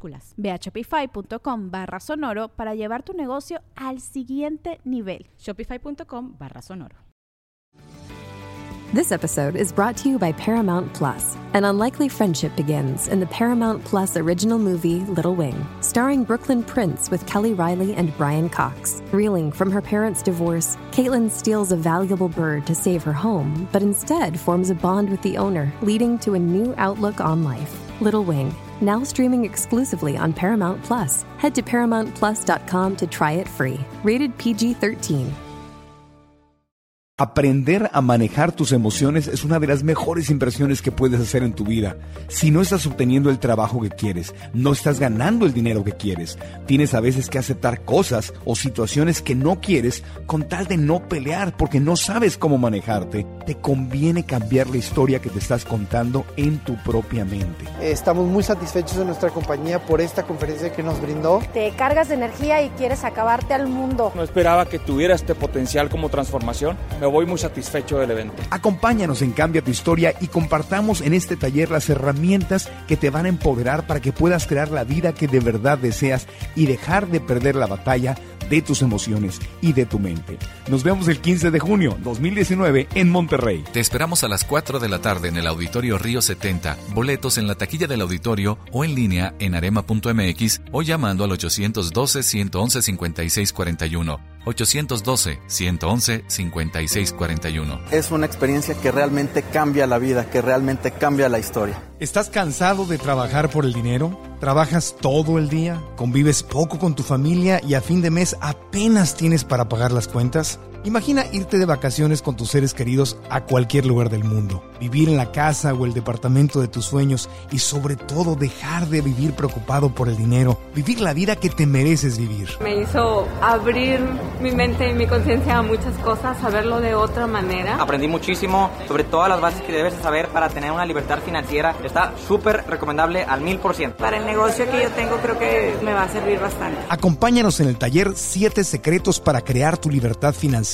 Ve a shopify.com barra sonoro para llevar tu negocio al siguiente nivel. Shopify.com barra sonoro. This episode is brought to you by Paramount Plus. An unlikely friendship begins in the Paramount Plus original movie Little Wing, starring Brooklyn Prince with Kelly Riley and Brian Cox. Reeling from her parents' divorce, Caitlin steals a valuable bird to save her home, but instead forms a bond with the owner, leading to a new outlook on life. Little Wing, now streaming exclusively on Paramount Plus. Head to ParamountPlus.com to try it free. Rated PG 13. Aprender a manejar tus emociones es una de las mejores inversiones que puedes hacer en tu vida. Si no estás obteniendo el trabajo que quieres, no estás ganando el dinero que quieres, tienes a veces que aceptar cosas o situaciones que no quieres con tal de no pelear porque no sabes cómo manejarte, te conviene cambiar la historia que te estás contando en tu propia mente. Estamos muy satisfechos de nuestra compañía por esta conferencia que nos brindó. Te cargas de energía y quieres acabarte al mundo. No esperaba que tuviera este potencial como transformación voy muy satisfecho del evento. Acompáñanos en Cambia tu Historia y compartamos en este taller las herramientas que te van a empoderar para que puedas crear la vida que de verdad deseas y dejar de perder la batalla de tus emociones y de tu mente. Nos vemos el 15 de junio 2019 en Monterrey. Te esperamos a las 4 de la tarde en el Auditorio Río 70. Boletos en la taquilla del auditorio o en línea en arema.mx o llamando al 812 111 5641. 812-111-5641. Es una experiencia que realmente cambia la vida, que realmente cambia la historia. ¿Estás cansado de trabajar por el dinero? ¿Trabajas todo el día? ¿Convives poco con tu familia y a fin de mes apenas tienes para pagar las cuentas? Imagina irte de vacaciones con tus seres queridos a cualquier lugar del mundo, vivir en la casa o el departamento de tus sueños y sobre todo dejar de vivir preocupado por el dinero, vivir la vida que te mereces vivir. Me hizo abrir mi mente y mi conciencia a muchas cosas, saberlo de otra manera. Aprendí muchísimo sobre todas las bases que debes saber para tener una libertad financiera. Está súper recomendable al mil por ciento. Para el negocio que yo tengo creo que me va a servir bastante. Acompáñanos en el taller 7 secretos para crear tu libertad financiera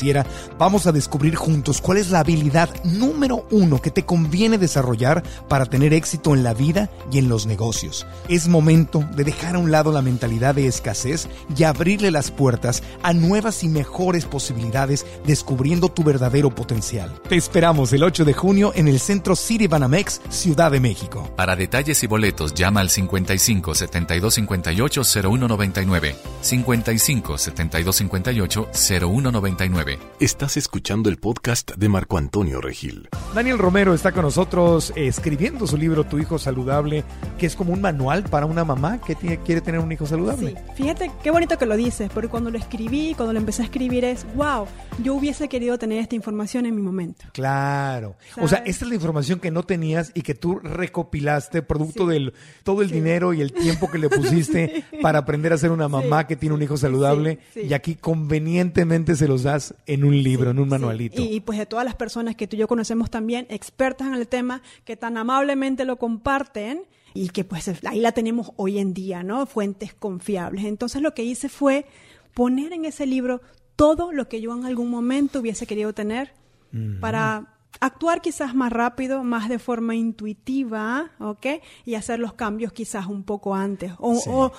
vamos a descubrir juntos cuál es la habilidad número uno que te conviene desarrollar para tener éxito en la vida y en los negocios. Es momento de dejar a un lado la mentalidad de escasez y abrirle las puertas a nuevas y mejores posibilidades descubriendo tu verdadero potencial. Te esperamos el 8 de junio en el Centro City Banamex, Ciudad de México. Para detalles y boletos llama al 55 72 58 0199. 55 72 58 0199 809. Estás escuchando el podcast de Marco Antonio Regil. Daniel Romero está con nosotros eh, escribiendo su libro Tu hijo saludable, que es como un manual para una mamá que tiene, quiere tener un hijo saludable. Sí, fíjate qué bonito que lo dices, porque cuando lo escribí, cuando lo empecé a escribir es, wow, yo hubiese querido tener esta información en mi momento. Claro. O sea, esta es la información que no tenías y que tú recopilaste producto del todo el dinero y el tiempo que le pusiste para aprender a ser una mamá que tiene un hijo saludable y aquí convenientemente se los das en un libro, en un manualito. Y, y, pues de todas las personas que tú y yo conocemos también, expertas en el tema, que tan amablemente lo comparten y que pues ahí la tenemos hoy en día, ¿no? Fuentes confiables. Entonces lo que hice fue poner en ese libro todo lo que yo en algún momento hubiese querido tener para actuar quizás más rápido, más de forma intuitiva, ¿ok? Y hacer los cambios quizás un poco antes. O, Sí. o,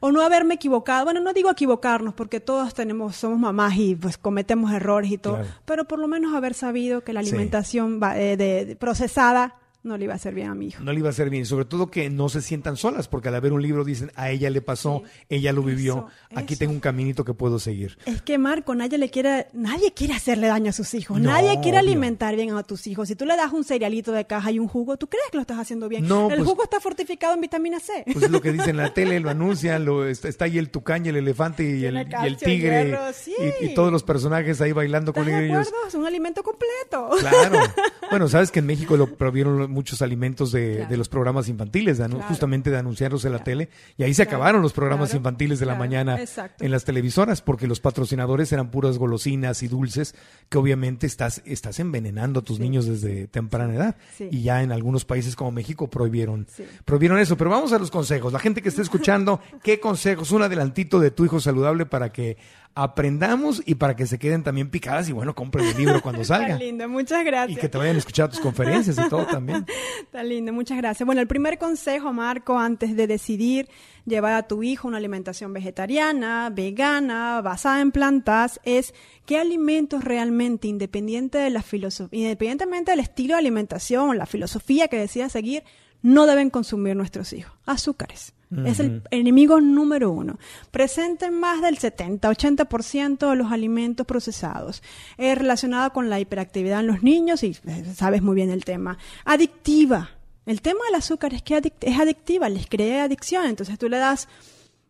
o no haberme equivocado. Bueno, no digo equivocarnos, porque todos tenemos, somos mamás y pues cometemos errores y todo, Claro. pero por lo menos haber sabido que la Sí. alimentación va- eh, de- de- procesada no le iba a hacer bien a mi hijo. No le iba a hacer bien, sobre todo que no se sientan solas, porque al ver un libro dicen, a ella le pasó, ella lo vivió, aquí eso. tengo un caminito que puedo seguir. Es que Marco, nadie le quiere, nadie quiere hacerle daño a sus hijos, No, nadie quiere obvio. alimentar bien a tus hijos. Si tú le das un cerealito de caja y un jugo, ¿tú crees que lo estás haciendo bien? No, el pues- jugo está fortificado en vitamina C. Pues es lo que dicen en la tele, lo anuncian, lo, está, está ahí el tucán y el elefante y el, y tigre hierro, sí. y, y todos los personajes ahí bailando con ¿Estás de ellos. acuerdo? Es un alimento completo. Claro. Bueno, sabes que en México lo prohibieron muchos alimentos de, Claro. de los programas infantiles, de Claro. justamente de anunciarlos en la tele, y ahí se acabaron los programas infantiles de la mañana exacto. en las televisoras, porque los patrocinadores eran puras golosinas y dulces, que obviamente estás, estás envenenando a tus niños desde temprana edad. Sí. Y ya en algunos países como México prohibieron, Sí. prohibieron eso. Pero vamos a los consejos. La gente que está escuchando, ¿qué consejos? Un adelantito de tu hijo saludable para que aprendamos y para que se queden también picadas y bueno, compren el libro cuando salga. Tan lindo, muchas Y gracias. que te vayan a escuchar tus conferencias y todo también. Tan lindo, muchas gracias. Bueno, el primer consejo, Marco, antes de decidir llevar a tu hijo una alimentación vegetariana, vegana, basada en plantas, es qué alimentos realmente, independiente de la filosofía, independientemente del estilo de alimentación, la filosofía que decidas seguir, no deben consumir nuestros hijos. Azúcares. Es el enemigo número uno. Presenten más del 70-80% de los alimentos procesados. Es relacionado con la hiperactividad en los niños y eh, sabes muy bien el tema. Adictiva. El tema del azúcar es que adic- es adictiva, les crea adicción. Entonces tú le das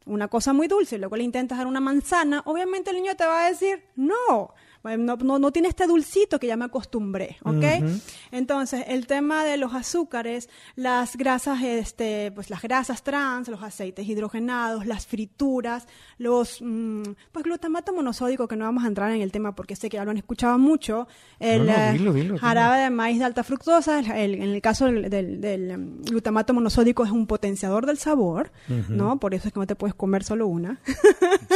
una cosa muy dulce y luego le intentas dar una manzana, obviamente el niño te va a decir, no, no, no, no tiene este dulcito que ya me acostumbré, ¿ok? Entonces, el tema de los azúcares, las grasas, este, pues las grasas trans, los aceites hidrogenados, las frituras, los, mm, pues glutamato monosódico, que no vamos a entrar en el tema porque sé que ya lo han escuchado mucho, el No, eh, dilo, dilo, jarabe de maíz de alta fructosa, el- el- en el caso del, del- del, mm, glutamato monosódico es un potenciador del sabor. ¿no? Por eso es que no te puedes comer solo una.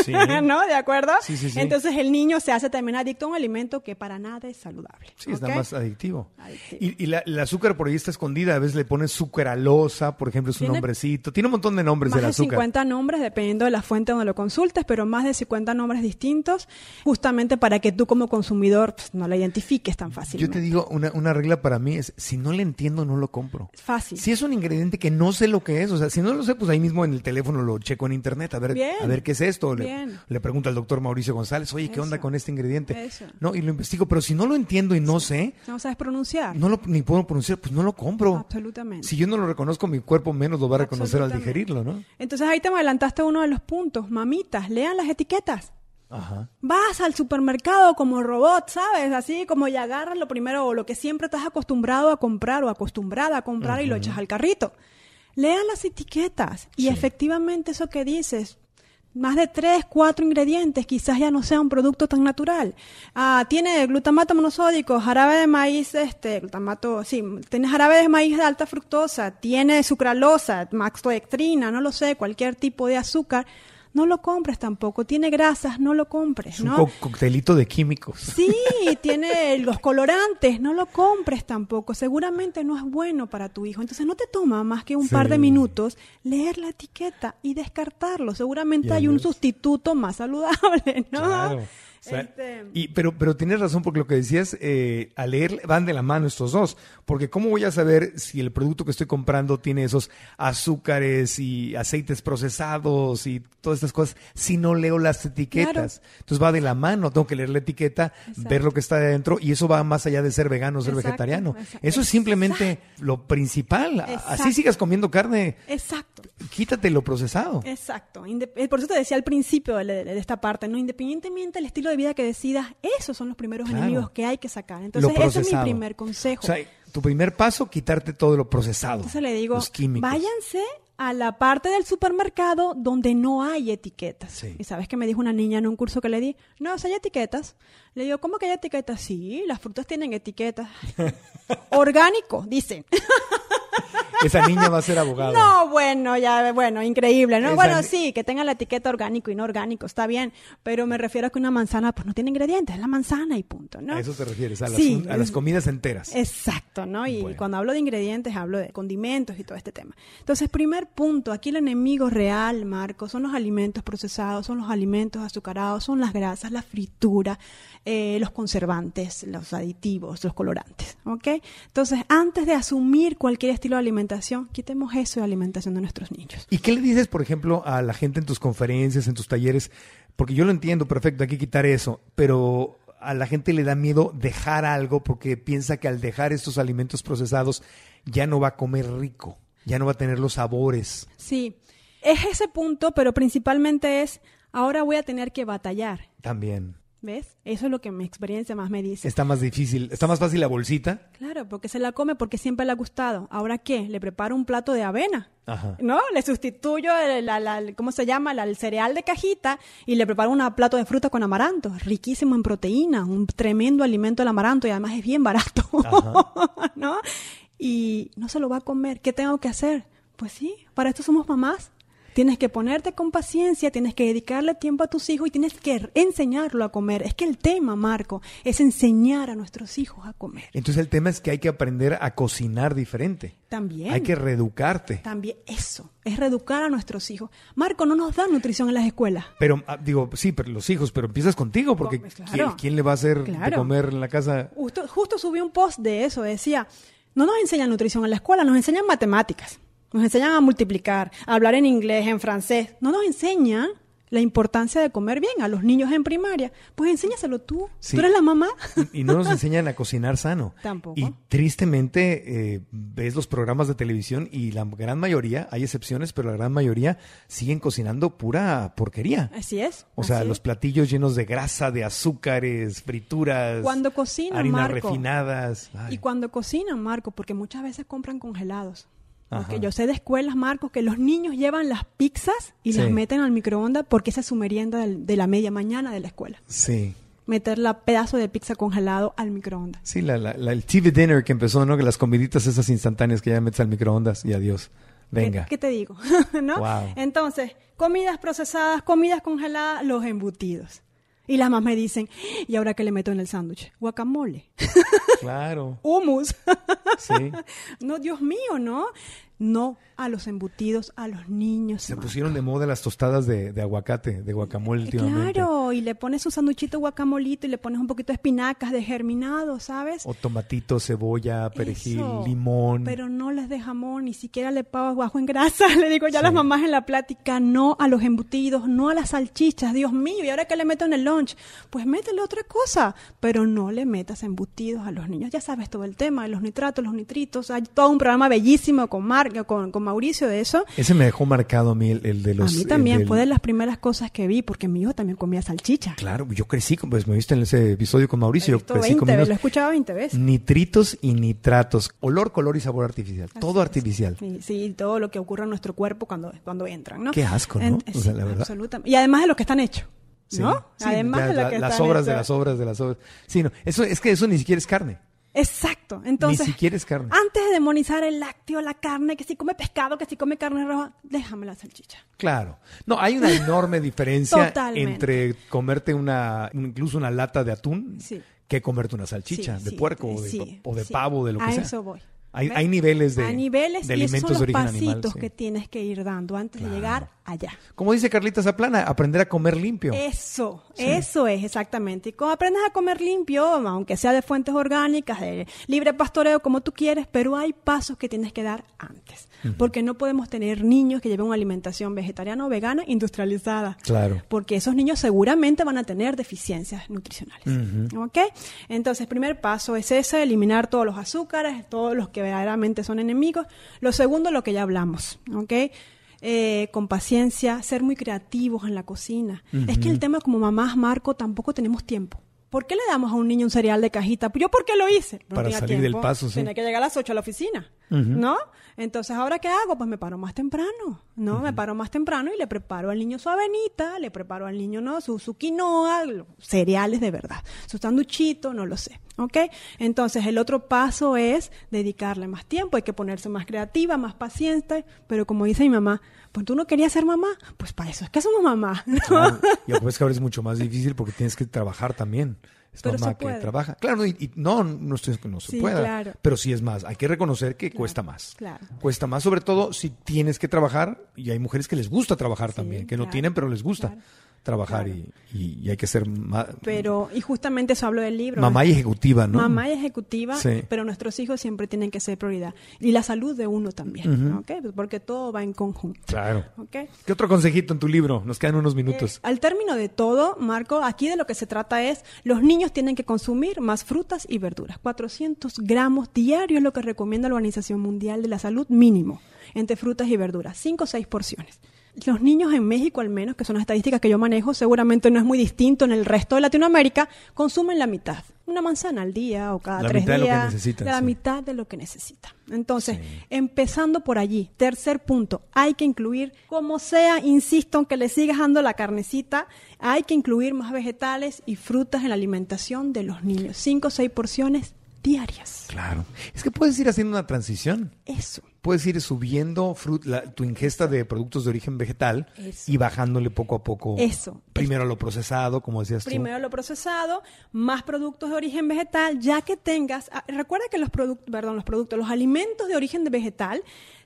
Sí. ¿No? ¿De acuerdo? Sí, sí, sí. Entonces el niño se hace también adicto a un alimento que para nada es saludable. Sí, está ¿ok? más adictivo. Y, y la, el azúcar por ahí está escondida. A veces le pones sucralosa, por ejemplo, es un Tiene- nombrecito. Tiene un montón de nombres Más del de azúcar. 50 nombres, dependiendo de la fuente donde lo consultes, pero más de 50 nombres distintos, justamente para que tú como consumidor pues, no la identifiques tan Yo fácilmente. te digo, una, una regla para mí es, si no le entiendo, no lo compro. Fácil. Si es un ingrediente que no sé lo que es, o sea, si no lo sé, pues ahí mismo en el teléfono lo checo en internet, a ver, Bien. a ver qué es esto. Le, Bien. le pregunto al doctor Mauricio González, oye, ¿qué onda con este ingrediente? Eso. No, y lo investigo, pero si no lo entiendo y no sé, No sabes pronunciar. no lo, ni puedo pronunciar, pues no lo compro. Absolutamente. Si yo no lo reconozco, mi cuerpo menos lo va a reconocer al digerirlo, ¿no? Entonces ahí te adelantaste uno de los puntos. Mamitas, lean las etiquetas. Ajá. Vas al supermercado como robot, ¿sabes? Así como y agarras lo primero o lo que siempre estás acostumbrado a comprar o acostumbrada a comprar y lo echas al carrito. Lean las etiquetas y efectivamente eso que dices, más de tres, cuatro ingredientes, quizás ya no sea un producto tan natural. Ah, tiene glutamato monosódico, jarabe de maíz, este, glutamato, sí, tiene jarabe de maíz de alta fructosa, tiene sucralosa, maxtodextrina, no lo sé, cualquier tipo de azúcar. No lo compres tampoco. Tiene grasas, no lo compres, Es un ¿no? co- coctelito de químicos. Sí, tiene los colorantes, no lo compres tampoco. Seguramente no es bueno para tu hijo. Entonces no te toma más que un Sí. par de minutos leer la etiqueta y descartarlo. Seguramente hay un sustituto más saludable, ¿no? Claro. O sea, Este- y, pero, pero tienes razón porque lo que decías, eh, al leer van de la mano estos dos. Porque ¿cómo voy a saber si el producto que estoy comprando tiene esos azúcares y aceites procesados y todas estas cosas si no leo las etiquetas? Entonces va de la mano, tengo que leer la etiqueta, ver lo que está adentro y eso va más allá de ser vegano o ser Exacto, vegetariano. exacto. Eso es simplemente lo principal. Así sigas comiendo carne, Exacto. Quítate lo procesado. Exacto. Eh, Por eso te decía al principio de, esta parte, ¿no? Independientemente del estilo de vida que decidas, esos son los primeros Claro. enemigos que hay que sacar. Entonces, ese es mi primer consejo. O sea, tu primer paso, quitarte todo lo procesado. Entonces le digo, los químicos. váyanse a la parte del supermercado donde no hay etiquetas. Sí. Y sabes que me dijo una niña en un curso que le di, no, hay etiquetas. Le digo, ¿cómo que hay etiquetas? Sí, las frutas tienen etiquetas. Orgánico, dicen. Esa niña va a ser abogada. No, bueno, ya, bueno, increíble, ¿no? Esa bueno, sí, que tenga la etiqueta orgánico y no orgánico, está bien, pero me refiero a que una manzana, pues no tiene ingredientes, es la manzana y punto, ¿no? A eso te refieres, a las, Sí, a las comidas enteras. Exacto, ¿no? Y Bueno. cuando hablo de ingredientes, hablo de condimentos y todo este tema. Entonces, primer punto, aquí el enemigo real, Marco, son los alimentos procesados, son los alimentos azucarados, son las grasas, la fritura, eh, los conservantes, los aditivos, los colorantes, ¿ok? Entonces, antes de asumir cualquier estilo de alimentación, quitemos eso de alimentación de nuestros niños. ¿Y qué le dices, por ejemplo, a la gente en tus conferencias, en tus talleres? Porque yo lo entiendo perfecto, hay que quitar eso, pero a la gente le da miedo dejar algo porque piensa que al dejar estos alimentos procesados ya no va a comer rico, ya no va a tener los sabores. Sí, es ese punto, pero principalmente es, ahora voy a tener que batallar, También. ¿Ves? Eso es lo que mi experiencia más me dice. Está más difícil, está más fácil la bolsita. Claro, porque se la come porque siempre le ha gustado. ¿Ahora qué? Le preparo un plato de avena. Ajá. ¿No? Le sustituyo el, la- la- ¿cómo se llama? La- el cereal de cajita y le preparo un plato de fruta con amaranto. Riquísimo en proteína, un tremendo alimento el amaranto y además es bien barato. ¿No? Y no se lo va a comer. ¿Qué tengo que hacer? Pues sí, para esto somos mamás. Tienes que ponerte con paciencia, tienes que dedicarle tiempo a tus hijos y tienes que enseñarlo a comer. Es que el tema, Marco, es enseñar a nuestros hijos a comer. Entonces el tema es que hay que aprender a cocinar diferente. También. Hay que reeducarte. También eso, es reeducar a nuestros hijos. Marco, no nos dan nutrición en las escuelas. Pero ah, digo, sí, pero los hijos, pero empiezas contigo porque Comes, ¿quién, claro. quién le va a hacer de comer en la casa? Justo, justo subí un post de eso, decía, no nos enseñan nutrición en la escuela, nos enseñan matemáticas, nos enseñan a multiplicar, a hablar en inglés, en francés, no nos enseñan la importancia de comer bien a los niños en primaria. Pues enséñaselo tú, Sí. tú eres la mamá. Y no nos enseñan a cocinar sano. Tampoco. Y tristemente eh, ves los programas de televisión y la gran mayoría, hay excepciones, pero la gran mayoría siguen cocinando pura porquería. Así es. O sea, los platillos llenos de grasa, de azúcares, frituras, Cuando cocinan, harinas Marco. refinadas. Ay, Y cuando cocinan, Marco, porque muchas veces compran congelados. Porque yo sé de escuelas, Marco, que los niños llevan las pizzas y las meten al microondas porque esa es su merienda de la media mañana de la escuela. sí. Meter la pedazo de pizza congelado al microondas. Sí, la, la- la- el TV dinner que empezó, ¿no? Que las comiditas esas instantáneas que ya metes al microondas y adiós. Venga. ¿Qué, qué te digo? ¿No? Wow. Entonces, comidas procesadas, comidas congeladas, los embutidos. Y las más me dicen, ¿y ahora qué le meto en el sándwich? Guacamole. Claro. Humus. Sí. no, Dios mío, ¿no? No a los embutidos, a los niños. Se Marco. pusieron de moda las tostadas de, de aguacate, de guacamole últimamente. Claro, y le pones un sanduchito guacamolito y le pones un poquito de espinacas de germinado, ¿sabes? O tomatito, cebolla, perejil, Eso, limón. Pero no les de jamón, ni siquiera le pago bajo en grasa. Le digo ya a las mamás en la plática, no a los embutidos, no a las salchichas. Dios mío, ¿y ahora qué le meto en el lunch? Pues métele otra cosa, pero no le metas embutidos a los niños. Ya sabes todo el tema de los nitratos, los nitritos. Hay todo un programa bellísimo con, Con, con Mauricio de eso. Ese me dejó marcado a mí el, el de los... a mí también del- fue de las primeras cosas que vi, porque mi hijo también comía salchicha. Claro, yo crecí, pues me viste en ese episodio con Mauricio. Yo crecí 20 comiendo veces, lo he escuchado 20 veces. nitritos y nitratos. Olor, color y sabor artificial. todo artificial. Sí, sí, todo lo que ocurre en nuestro cuerpo cuando, cuando entran, ¿no? Qué asco, ¿no? En- O sea, la verdad. absolutamente. Y además de lo que están hechos. ¿no? Sí, además de la- que las obras de las obras de las obras. Sí, no, eso es que eso ni siquiera es carne. Exacto. Entonces, ni siquiera es carne. antes de demonizar el lácteo, la carne, que si come pescado, que si come carne roja, déjame la salchicha. Claro. No, hay una enorme diferencia entre comerte una, incluso una lata de atún, Sí. que comerte una salchicha Sí, de sí, puerco o de, o pavo, de lo que a sea. eso voy. Hay, hay niveles de, a niveles de y esos son los de origen pasitos animal. sí. que tienes que ir dando antes Claro. de llegar allá. Como dice Carlita Zaplana, aprender a comer limpio. Eso, eso es exactamente. Y como aprendes a comer limpio, aunque sea de fuentes orgánicas, de libre pastoreo, como tú quieres, pero hay pasos que tienes que dar antes. Porque no podemos tener niños que lleven una alimentación vegetariana o vegana industrializada. Claro. Porque esos niños seguramente van a tener deficiencias nutricionales. ¿Ok? Entonces, primer paso es ese, eliminar todos los azúcares, todos los que verdaderamente son enemigos. Lo segundo, lo que ya hablamos. ¿Ok? Eh, con paciencia, ser muy creativos en la cocina. Es que el tema como mamás, Marco, tampoco tenemos tiempo. ¿Por qué le damos a un niño un cereal de cajita? Pues, ¿Yo por qué lo hice? No Para salir del paso, sí. Tenía que llegar a las 8 a la oficina. ¿no? Entonces, ¿ahora qué hago? Pues me paro más temprano, ¿no? Me paro más temprano y le preparo al niño su avenita, le preparo al niño, ¿no? Su, su quinoa, cereales de verdad, su sanduchito, no lo sé, ¿ok? Entonces, el otro paso es dedicarle más tiempo, hay que ponerse más creativa, más paciente, pero como dice mi mamá, pues tú no querías ser mamá, pues para eso es que somos mamá, ¿no? Claro. Y pues que ahora es mucho más difícil porque tienes que trabajar también. Es Pero mamá que puede. trabaja. Claro, y, y no, no estoy que no se Sí, pueda. claro. Pero sí es más. Hay que reconocer que cuesta más. Claro. Cuesta más, sobre todo si tienes que trabajar. Y hay mujeres que les gusta trabajar también, que no tienen, pero les gusta trabajar y, y- y hay que ser ma- Pero, y justamente eso hablo del libro. mamá y ejecutiva, ¿no? Mamá y ejecutiva, Sí. pero nuestros hijos siempre tienen que ser prioridad. Y la salud de uno también, Ujú. ¿ok? Porque todo va en conjunto. Claro. ¿ok? ¿Qué otro consejito en tu libro? Nos quedan unos minutos. Al término de todo, Marco, aquí de lo que se trata es, los niños tienen que consumir más frutas y verduras. 400 gramos diarios es lo que recomienda la Organización Mundial de la Salud mínimo entre frutas y verduras, 5 o 6 porciones. Los niños en México, al menos, que son las estadísticas que yo manejo, seguramente no es muy distinto en el resto de Latinoamérica, consumen la mitad. Una manzana al día o cada La tres mitad de lo que días. necesitan, La sí. mitad de lo que necesitan. Entonces, empezando por allí. Tercer punto, hay que incluir, como sea, insisto, aunque le sigas dando la carnecita, hay que incluir más vegetales y frutas en la alimentación de los niños. Cinco o seis porciones diarias. Claro. Es que puedes ir haciendo una transición. Eso. Puedes ir subiendo la- tu ingesta de productos de origen vegetal Eso. y bajándole poco a poco. Eso. Primero lo procesado, como decías tú. Primero lo procesado, más productos de origen vegetal, ya que tengas, ah, recuerda que los productos, perdón, los productos, los alimentos de origen de vegetal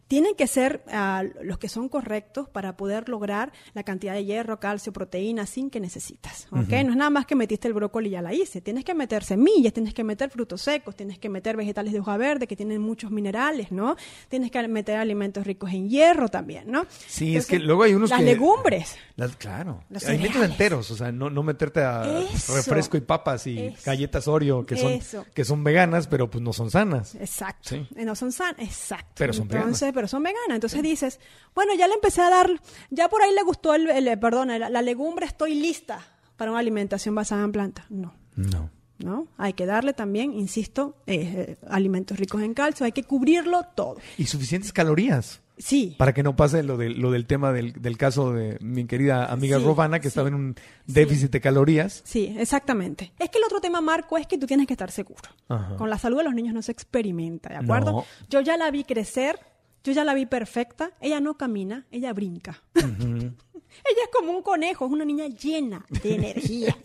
tienen que ser ah, los que son correctos para poder lograr la cantidad de hierro, calcio, proteína, sin que necesitas. ¿ok? Ujú. No es nada más que metiste el brócoli y ya la hice. Tienes que meter semillas, tienes que meter frutos secos, tienes que meter vegetales de hoja verde que tienen muchos minerales, ¿no? Tienes que meter alimentos ricos en hierro también, ¿no? Sí, es que luego hay unos las que... legumbres. Las- claro. Los alimentos enteros, o sea, no, no meterte a Eso. refresco y papas y Eso. galletas Oreo que son, Eso. que son veganas, pero pues no son sanas. Exacto. Sí. Eh, No son sanas, exacto. Pero son Entonces, veganas. Pero son veganas. Entonces dices, bueno, ya le empecé a dar, ya por ahí le gustó el, el- perdón, la, la legumbre, estoy lista para una alimentación basada en plantas. No, No. no. Hay que darle también, insisto, eh, eh, alimentos ricos en calcio, hay que cubrirlo todo. Y suficientes calorías. Sí. Para que no pase lo, del- lo del tema del, del caso de mi querida amiga Sí, Robana, que sí. estaba en un déficit de calorías. Sí, exactamente. Es que el otro tema, Marco, es que tú tienes que estar seguro. Ajá. Con la salud de los niños no se experimenta, ¿de acuerdo? No. Yo ya la vi crecer, yo ya la vi perfecta. Ella no camina, ella brinca. Ella es como un conejo, es una niña llena de energía.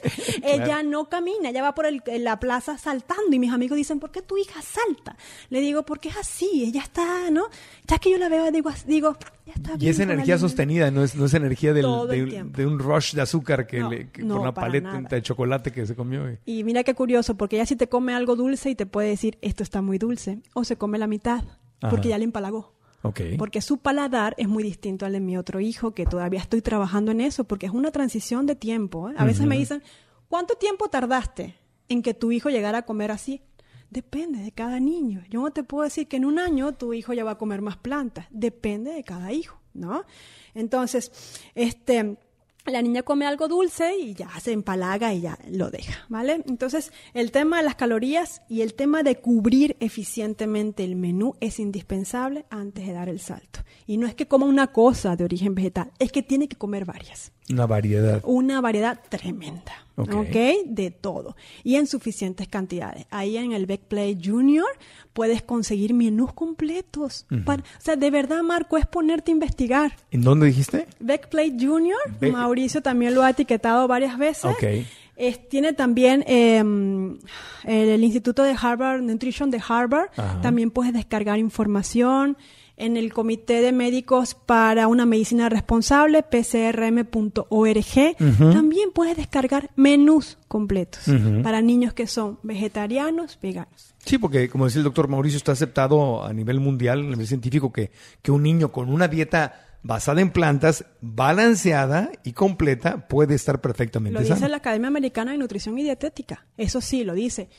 Ella no camina, ella va por el- la plaza saltando y mis amigos dicen, ¿por qué tu hija salta? Le digo, porque es así, ella está, ¿no? Ya que yo la veo, digo, digo ya está Y bien es con la energía niña". sostenida, no es, no es energía del- de, un rush de azúcar que No, le, que no, por para paleta de chocolate que se comió. y- Y mira qué curioso, porque ella sí te come algo dulce y te puede decir, esto está muy dulce, o se come la mitad, porque ya le empalagó. Ok. Porque su paladar es muy distinto al de mi otro hijo, que todavía estoy trabajando en eso, porque es una transición de tiempo. ¿eh? A veces me dicen, ¿cuánto tiempo tardaste en que tu hijo llegara a comer así? Depende de cada niño. Yo no te puedo decir que en un año tu hijo ya va a comer más plantas. Depende de cada hijo, ¿no? Entonces, este, la niña come algo dulce y ya se empalaga y ya lo deja, ¿vale? Entonces, el tema de las calorías y el tema de cubrir eficientemente el menú es indispensable antes de dar el salto. Y no es que coma una cosa de origen vegetal, es que tiene que comer varias. Una variedad. Una variedad tremenda, Ok. ¿ok? De todo. Y en suficientes cantidades. Ahí en el Backplay Junior puedes conseguir menús completos. Para- o sea, de verdad, Marco, es ponerte a investigar. ¿En dónde dijiste? Backplate Junior, Back- Mauricio también lo ha etiquetado varias veces. Ok. Es- tiene también eh, el, el Instituto de Harvard, Nutrition de Harvard. También puedes descargar información. En el Comité de Médicos para una Medicina Responsable, pcrm.org. También puedes descargar menús completos para niños que son vegetarianos, veganos. Sí, porque como decía el doctor Mauricio, está aceptado a nivel mundial, a nivel científico, que, que un niño con una dieta basada en plantas, balanceada y completa, puede estar perfectamente Lo dice la Academia Americana de Nutrición y Dietética. Eso sí, lo dice.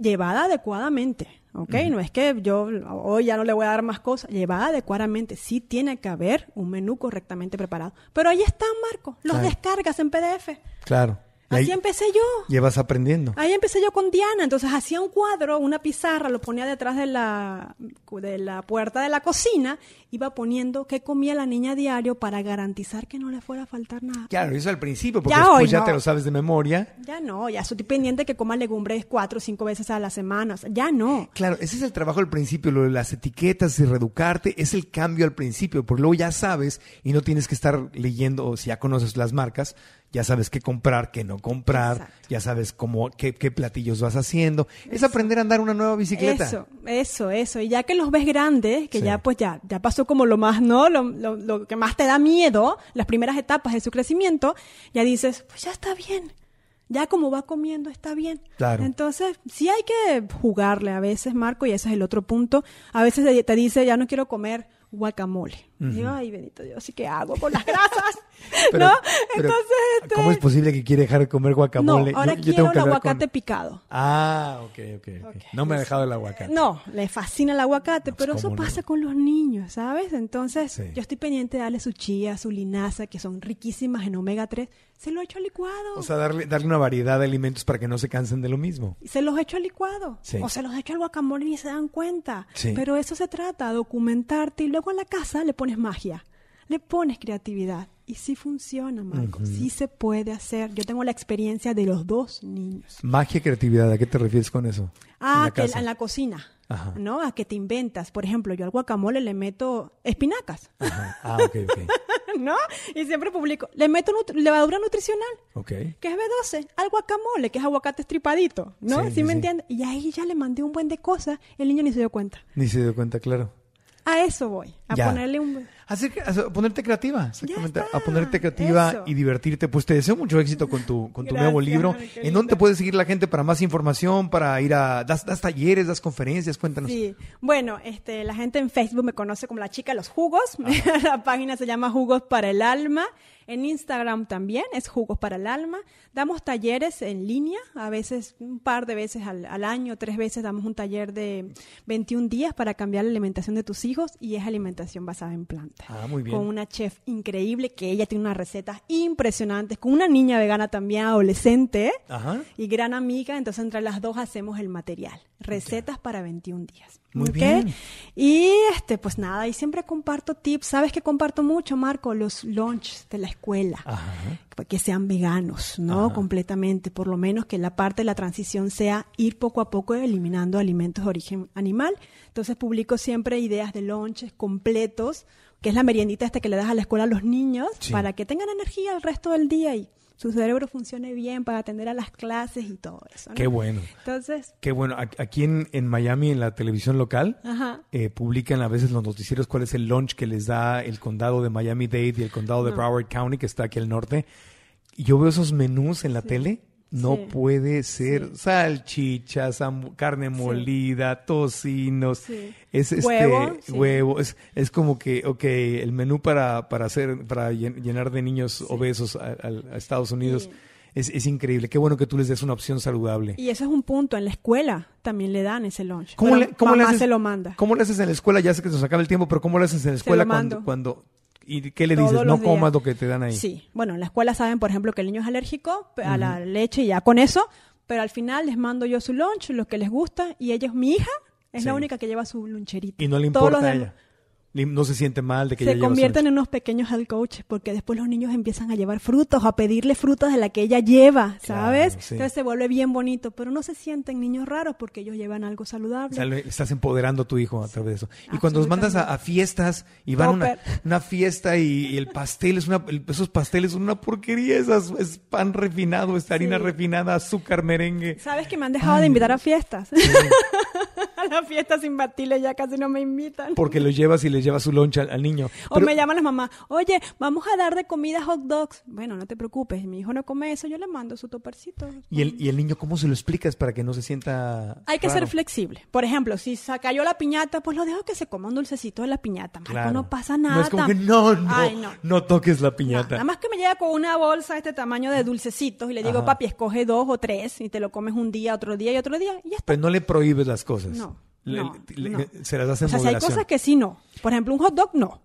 Llevada adecuadamente, ¿ok? No es que yo hoy ya no le voy a dar más cosas. Llevada adecuadamente. Sí tiene que haber un menú correctamente preparado. Pero ahí están, Marco. Los descargas en PDF. Claro. Así empecé yo. Llevas aprendiendo. Ahí empecé yo con Diana. Entonces hacía un cuadro, una pizarra, lo ponía detrás de la, de la puerta de la cocina, iba poniendo qué comía la niña a diario para garantizar que no le fuera a faltar nada. Claro, eso al principio, porque después ya te lo sabes de memoria. Ya no, ya estoy pendiente que coma legumbres cuatro o cinco veces a la semana. ya no. Claro, ese es el trabajo al principio, lo de las etiquetas y reeducarte, es el cambio al principio, porque luego ya sabes y no tienes que estar leyendo, o si ya conoces las marcas, ya sabes qué comprar, qué no comprar, ya sabes cómo, qué, qué, platillos vas haciendo. Es aprender a andar una nueva bicicleta. Eso, eso, eso. Y ya que los ves grandes, que ya pues ya, ya pasó como lo más, ¿no? Lo, lo, lo, que más te da miedo, las primeras etapas de su crecimiento, ya dices, pues ya está bien. Ya como va comiendo está bien. Claro. Entonces, sí hay que jugarle a veces, Marco, y ese es el otro punto. A veces te dice, ya no quiero comer guacamole. Digo, ay, bendito Dios, ¿y qué hago con las grasas? ¿No? Entonces, este... ¿cómo es posible que quiere dejar de comer guacamole? No, ahora yo, quiero el aguacate picado. Ah, okay, ok, ok. No me ha dejado el aguacate. No, le fascina el aguacate, pero eso pasa con los niños, ¿sabes? Entonces, yo estoy pendiente de darle su chía, su linaza, que son riquísimas en omega 3. Se lo echo al licuado. O sea, darle, darle una variedad de alimentos para que no se cansen de lo mismo. Se los echo al licuado. O se los echo al guacamole y ni se dan cuenta. Pero eso se trata, documentarte y luego a la casa le pones magia, le pones creatividad. Y sí funciona, Marco. Sí se puede hacer. Yo tengo la experiencia de los dos niños. Magia y creatividad, ¿a qué te refieres con eso? Ah, en que en la cocina. ¿No? A que te inventas. Por ejemplo, yo al guacamole le meto espinacas. Ah, ok, ok. ¿No? Y siempre publico. Le meto levadura nutricional. Ok. Que es B12. Al guacamole, que es aguacate estripadito. ¿No? ¿Sí, me entiendes? Y ahí ya le mandé un buen de cosas. El niño ni se dio cuenta. Ni se dio cuenta, claro. A eso voy, a ponerle un... a ponerte creativa, exactamente, a ponerte creativa y divertirte. Pues te deseo mucho éxito con tu, con tu nuevo libro. ¿En dónde te puede seguir la gente para más información, para ir a... Das, talleres, das conferencias? Cuéntanos. Sí, bueno, este, la gente en Facebook me conoce como la chica de los jugos. la página se llama Jugos para el Alma. En Instagram también es Jugos para el Alma. Damos talleres en línea, a veces un par de veces al, año, tres veces damos un taller de 21 días para cambiar la alimentación de tus hijos y es alimentación basada en plantas. Ah, muy bien. Con una chef increíble que ella tiene unas recetas impresionantes, con una niña vegana también adolescente y gran amiga, entonces entre las dos hacemos el material. Recetas para 21 días. Muy bien. Y este, pues nada, y siempre comparto tips. ¿Sabes que comparto mucho, Marco? Los lunches de la escuela. Que sean veganos, ¿no? Completamente. Por lo menos que la parte de la transición sea ir poco a poco eliminando alimentos de origen animal. Entonces publico siempre ideas de lunches completos, que es la meriendita esta que le das a la escuela a los niños, para que tengan energía el resto del día y su cerebro funcione bien para atender a las clases y todo eso. Qué bueno. Entonces. Qué bueno. Aquí en, en Miami, en la televisión local, eh, publican a veces los noticieros cuál es el lunch que les da el condado de Miami-Dade y el condado de Broward County, que está aquí al norte. Y yo veo esos menús en la tele no puede ser salchichas, carne molida, tocinos, es este huevo, es, es como que, ok, el menú para, para hacer, para llenar de niños obesos a, Estados Unidos. Es, es, increíble. Qué bueno que tú les des una opción saludable. Y eso es un punto. En la escuela también le dan ese lunch. ¿Cómo, le, cómo le haces, se lo manda. ¿Cómo le haces en la escuela? Ya sé que se nos acaba el tiempo, pero ¿cómo le haces en la escuela cuando, cuando ¿Y qué le dices? No comas lo que te dan ahí. Sí. Bueno, en la escuela saben, por ejemplo, que el niño es alérgico a la leche y ya con eso, pero al final les mando yo su lunch, lo que les gusta, y ella es mi hija, es la única que lleva su luncherita. Y no le importa a ella no se siente mal de que se convierten en unos pequeños health coaches porque después los niños empiezan a llevar frutos a pedirle frutas de la que ella lleva sabes entonces se vuelve bien bonito pero no se sienten niños raros porque ellos llevan algo saludable. O sea, estás empoderando a tu hijo a través de eso. Y cuando los mandas a, fiestas y van a una, una, fiesta y, el pastel es una esos pasteles son una porquería esas es pan refinado es harina refinada azúcar merengue. Sabes que me han dejado de invitar a fiestas a la fiesta sin batiles ya casi no me invitan. Porque lo llevas y le llevas su loncha al, al niño. O Pero- me llaman las mamás, oye, vamos a dar de comida hot dogs. Bueno, no te preocupes, mi hijo no come eso, yo le mando su topercito. ¿Y el, ¿Y el niño cómo se lo explicas para que no se sienta Hay que raro? ser flexible. Por ejemplo, si se cayó la piñata, pues lo dejo que se coma un dulcecito de la piñata. Marco, Claro. no pasa nada. No es como que no, no, Ay, no. no toques la piñata. Nada más que me llega con una bolsa de este tamaño de dulcecitos y le digo, Ajá. papi, escoge dos o tres y te lo comes un día, otro día y otro día y ya está. Pero no le prohíbes las cosas. No, Le- no, le- no. Se las en O sea, si hay cosas que sí no. Por ejemplo, un hot dog no.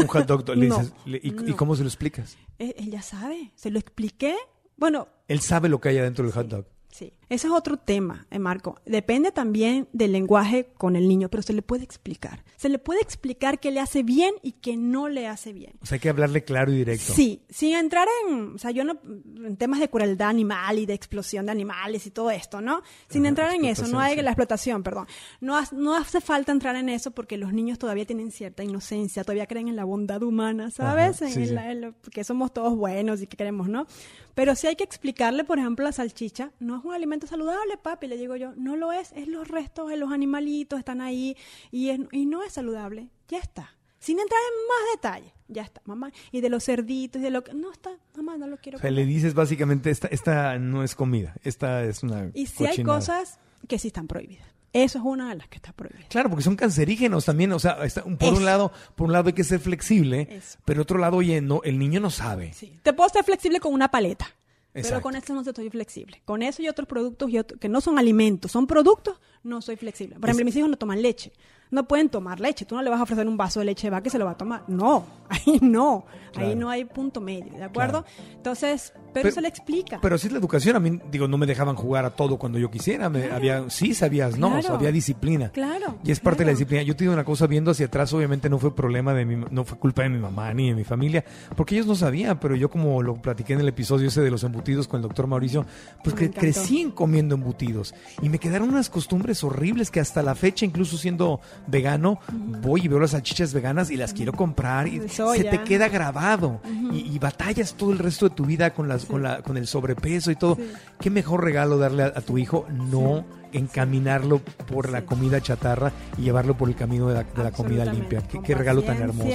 Un hot dog, le No, dices, le- y, y cómo se lo explicas? Él, él ya sabe, se lo expliqué. Bueno, Él sabe lo que hay adentro del hot dog. Sí, ese es otro tema, eh, Marco. Depende también del lenguaje con el niño, pero se le puede explicar. Se le puede explicar qué le hace bien y qué no le hace bien. O sea, hay que hablarle claro y directo. Sí, sin entrar en, o sea, yo no, en temas de crueldad animal y de explosión de animales y todo esto, ¿no? Sin entrar en eso, no hay sí. la explotación, perdón. No, no hace falta entrar en eso porque los niños todavía tienen cierta inocencia, todavía creen en la bondad humana, ¿sabes? Ajá, en sí, el- sí. en lo- que somos todos buenos y que queremos, ¿no? Pero sí hay que explicarle, por ejemplo, la salchicha no es un alimento saludable, papi, le digo yo, no lo es, es los restos de los animalitos, están ahí y, es- y no es saludable, ya está. Sin entrar en más detalle, ya está, mamá. Y de los cerditos y de lo que... No está, mamá, no lo quiero O sea, comer. le dices básicamente, esta, esta no es comida, esta es una Y si hay cosas que sí están prohibidas. Eso es una de las que está prohibida. Claro, porque son cancerígenos también, o sea, está- por Eso. un lado, por un lado hay que ser flexible, Eso. pero otro lado, oye, no, el niño no sabe. Te puedo ser flexible con una paleta. Pero con esto no estoy flexible. Con eso y otros productos y otro- que no son alimentos, son productos, no soy flexible. Por ejemplo, mis hijos no toman leche. No pueden tomar leche. Tú no le vas a ofrecer un vaso de leche va que se lo va a tomar. No, ahí no. Ahí no hay punto medio, ¿de acuerdo? Entonces, pero, se le explica. Pero sí es la educación, a mí, digo, no me dejaban jugar a todo cuando yo quisiera, me, había, sí sabías, no, o sea, Claro. había disciplina. Claro, Y es parte de la disciplina. Yo te digo una cosa, viendo hacia atrás, obviamente no fue problema de mi, no fue culpa de mi mamá ni de mi familia, porque ellos no sabían, pero yo como lo platiqué en el episodio ese de los embutidos con el doctor Mauricio, pues Me que encantó. crecí comiendo embutidos y me quedaron unas costumbres horribles que hasta la fecha, incluso siendo vegano, voy y veo las salchichas veganas y las quiero comprar y De se soya. te queda grabado y, y batallas todo el resto de tu vida con, las, con, la, con el sobrepeso y todo. ¿Qué mejor regalo darle a, a tu hijo? No encaminarlo por la comida chatarra y llevarlo por el camino de la, de la comida limpia. Qué, regalo tan hermoso.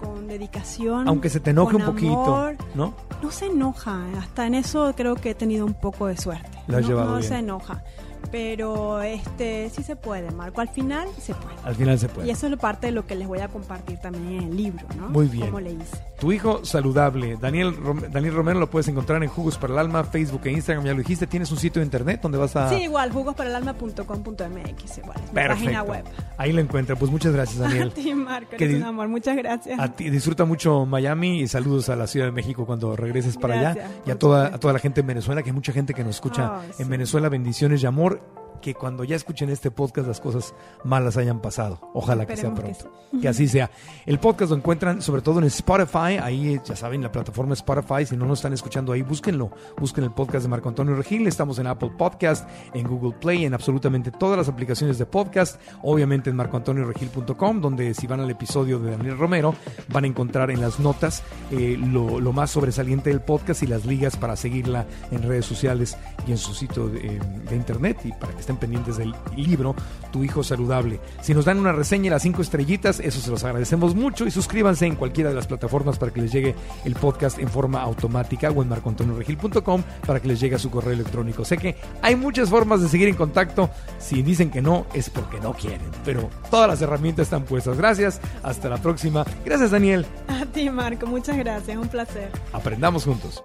Con dedicación. Aunque se te enoje un poquito, amor. ¿no? No se enoja. Hasta en eso creo que he tenido un poco de suerte. Lo has no, llevado no bien. se enoja. Pero este sí se puede, Marco. Al final se puede. Al final se puede. Y eso es parte de lo que les voy a compartir también en el libro, ¿no? Muy bien. Cómo le hice. Tu hijo saludable. Daniel, Rom- Daniel Romero lo puedes encontrar en Jugos para el Alma, Facebook e Instagram. Ya lo dijiste. Tienes un sitio de internet donde vas a. Sí, igual, jugosparalalma.com.mx, igual. es mi Perfecto. página web. Ahí lo encuentra. Pues muchas gracias, Daniel. A ti, Marco, Que eres un amor. Muchas gracias. A ti, disfruta mucho Miami y saludos a la Ciudad de México cuando regreses para allá y a toda, a toda la gente en Venezuela, que hay mucha gente que nos escucha Ay, en sí. Venezuela. Bendiciones y amor. Que cuando ya escuchen este podcast las cosas malas hayan pasado. Ojalá que sea que pronto. sí. Que, así sea. El podcast lo encuentran sobre todo en Spotify. Ahí ya saben, la plataforma Spotify. Si no nos están escuchando ahí, búsquenlo. Busquen el podcast de Marco Antonio Regil. Estamos en Apple Podcast, en Google Play, en absolutamente todas las aplicaciones de podcast. Obviamente en marcoantonioregil.com, donde si van al episodio de Daniel Romero, van a encontrar en las notas eh, lo, lo más sobresaliente del podcast y las ligas para seguirla en redes sociales y en su sitio de, eh, de internet y para que estén pendientes del libro Tu Hijo Saludable. Si nos dan una reseña y las cinco estrellitas, eso se los agradecemos mucho y suscríbanse en cualquiera de las plataformas para que les llegue el podcast en forma automática o en marcoantonioregil.com para que les llegue a su correo electrónico. Sé que hay muchas formas de seguir en contacto. Si dicen que no, es porque no quieren, pero todas las herramientas están puestas. Gracias, hasta la próxima. Gracias Daniel. A ti, Marco. Muchas gracias. Un placer. Aprendamos juntos.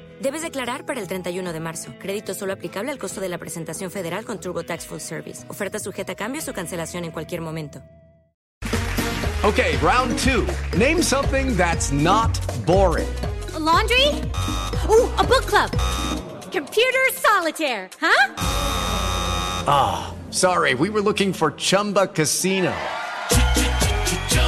Debes declarar para el 31 de marzo. Crédito solo aplicable al costo de la presentación federal con TurboTax Full Service. Oferta sujeta a cambios o cancelación en cualquier momento. Okay, round two. Name something that's not boring. A laundry? Ooh, a book club. Computer solitaire, huh? Ah, oh, sorry. We were looking for Chumba Casino.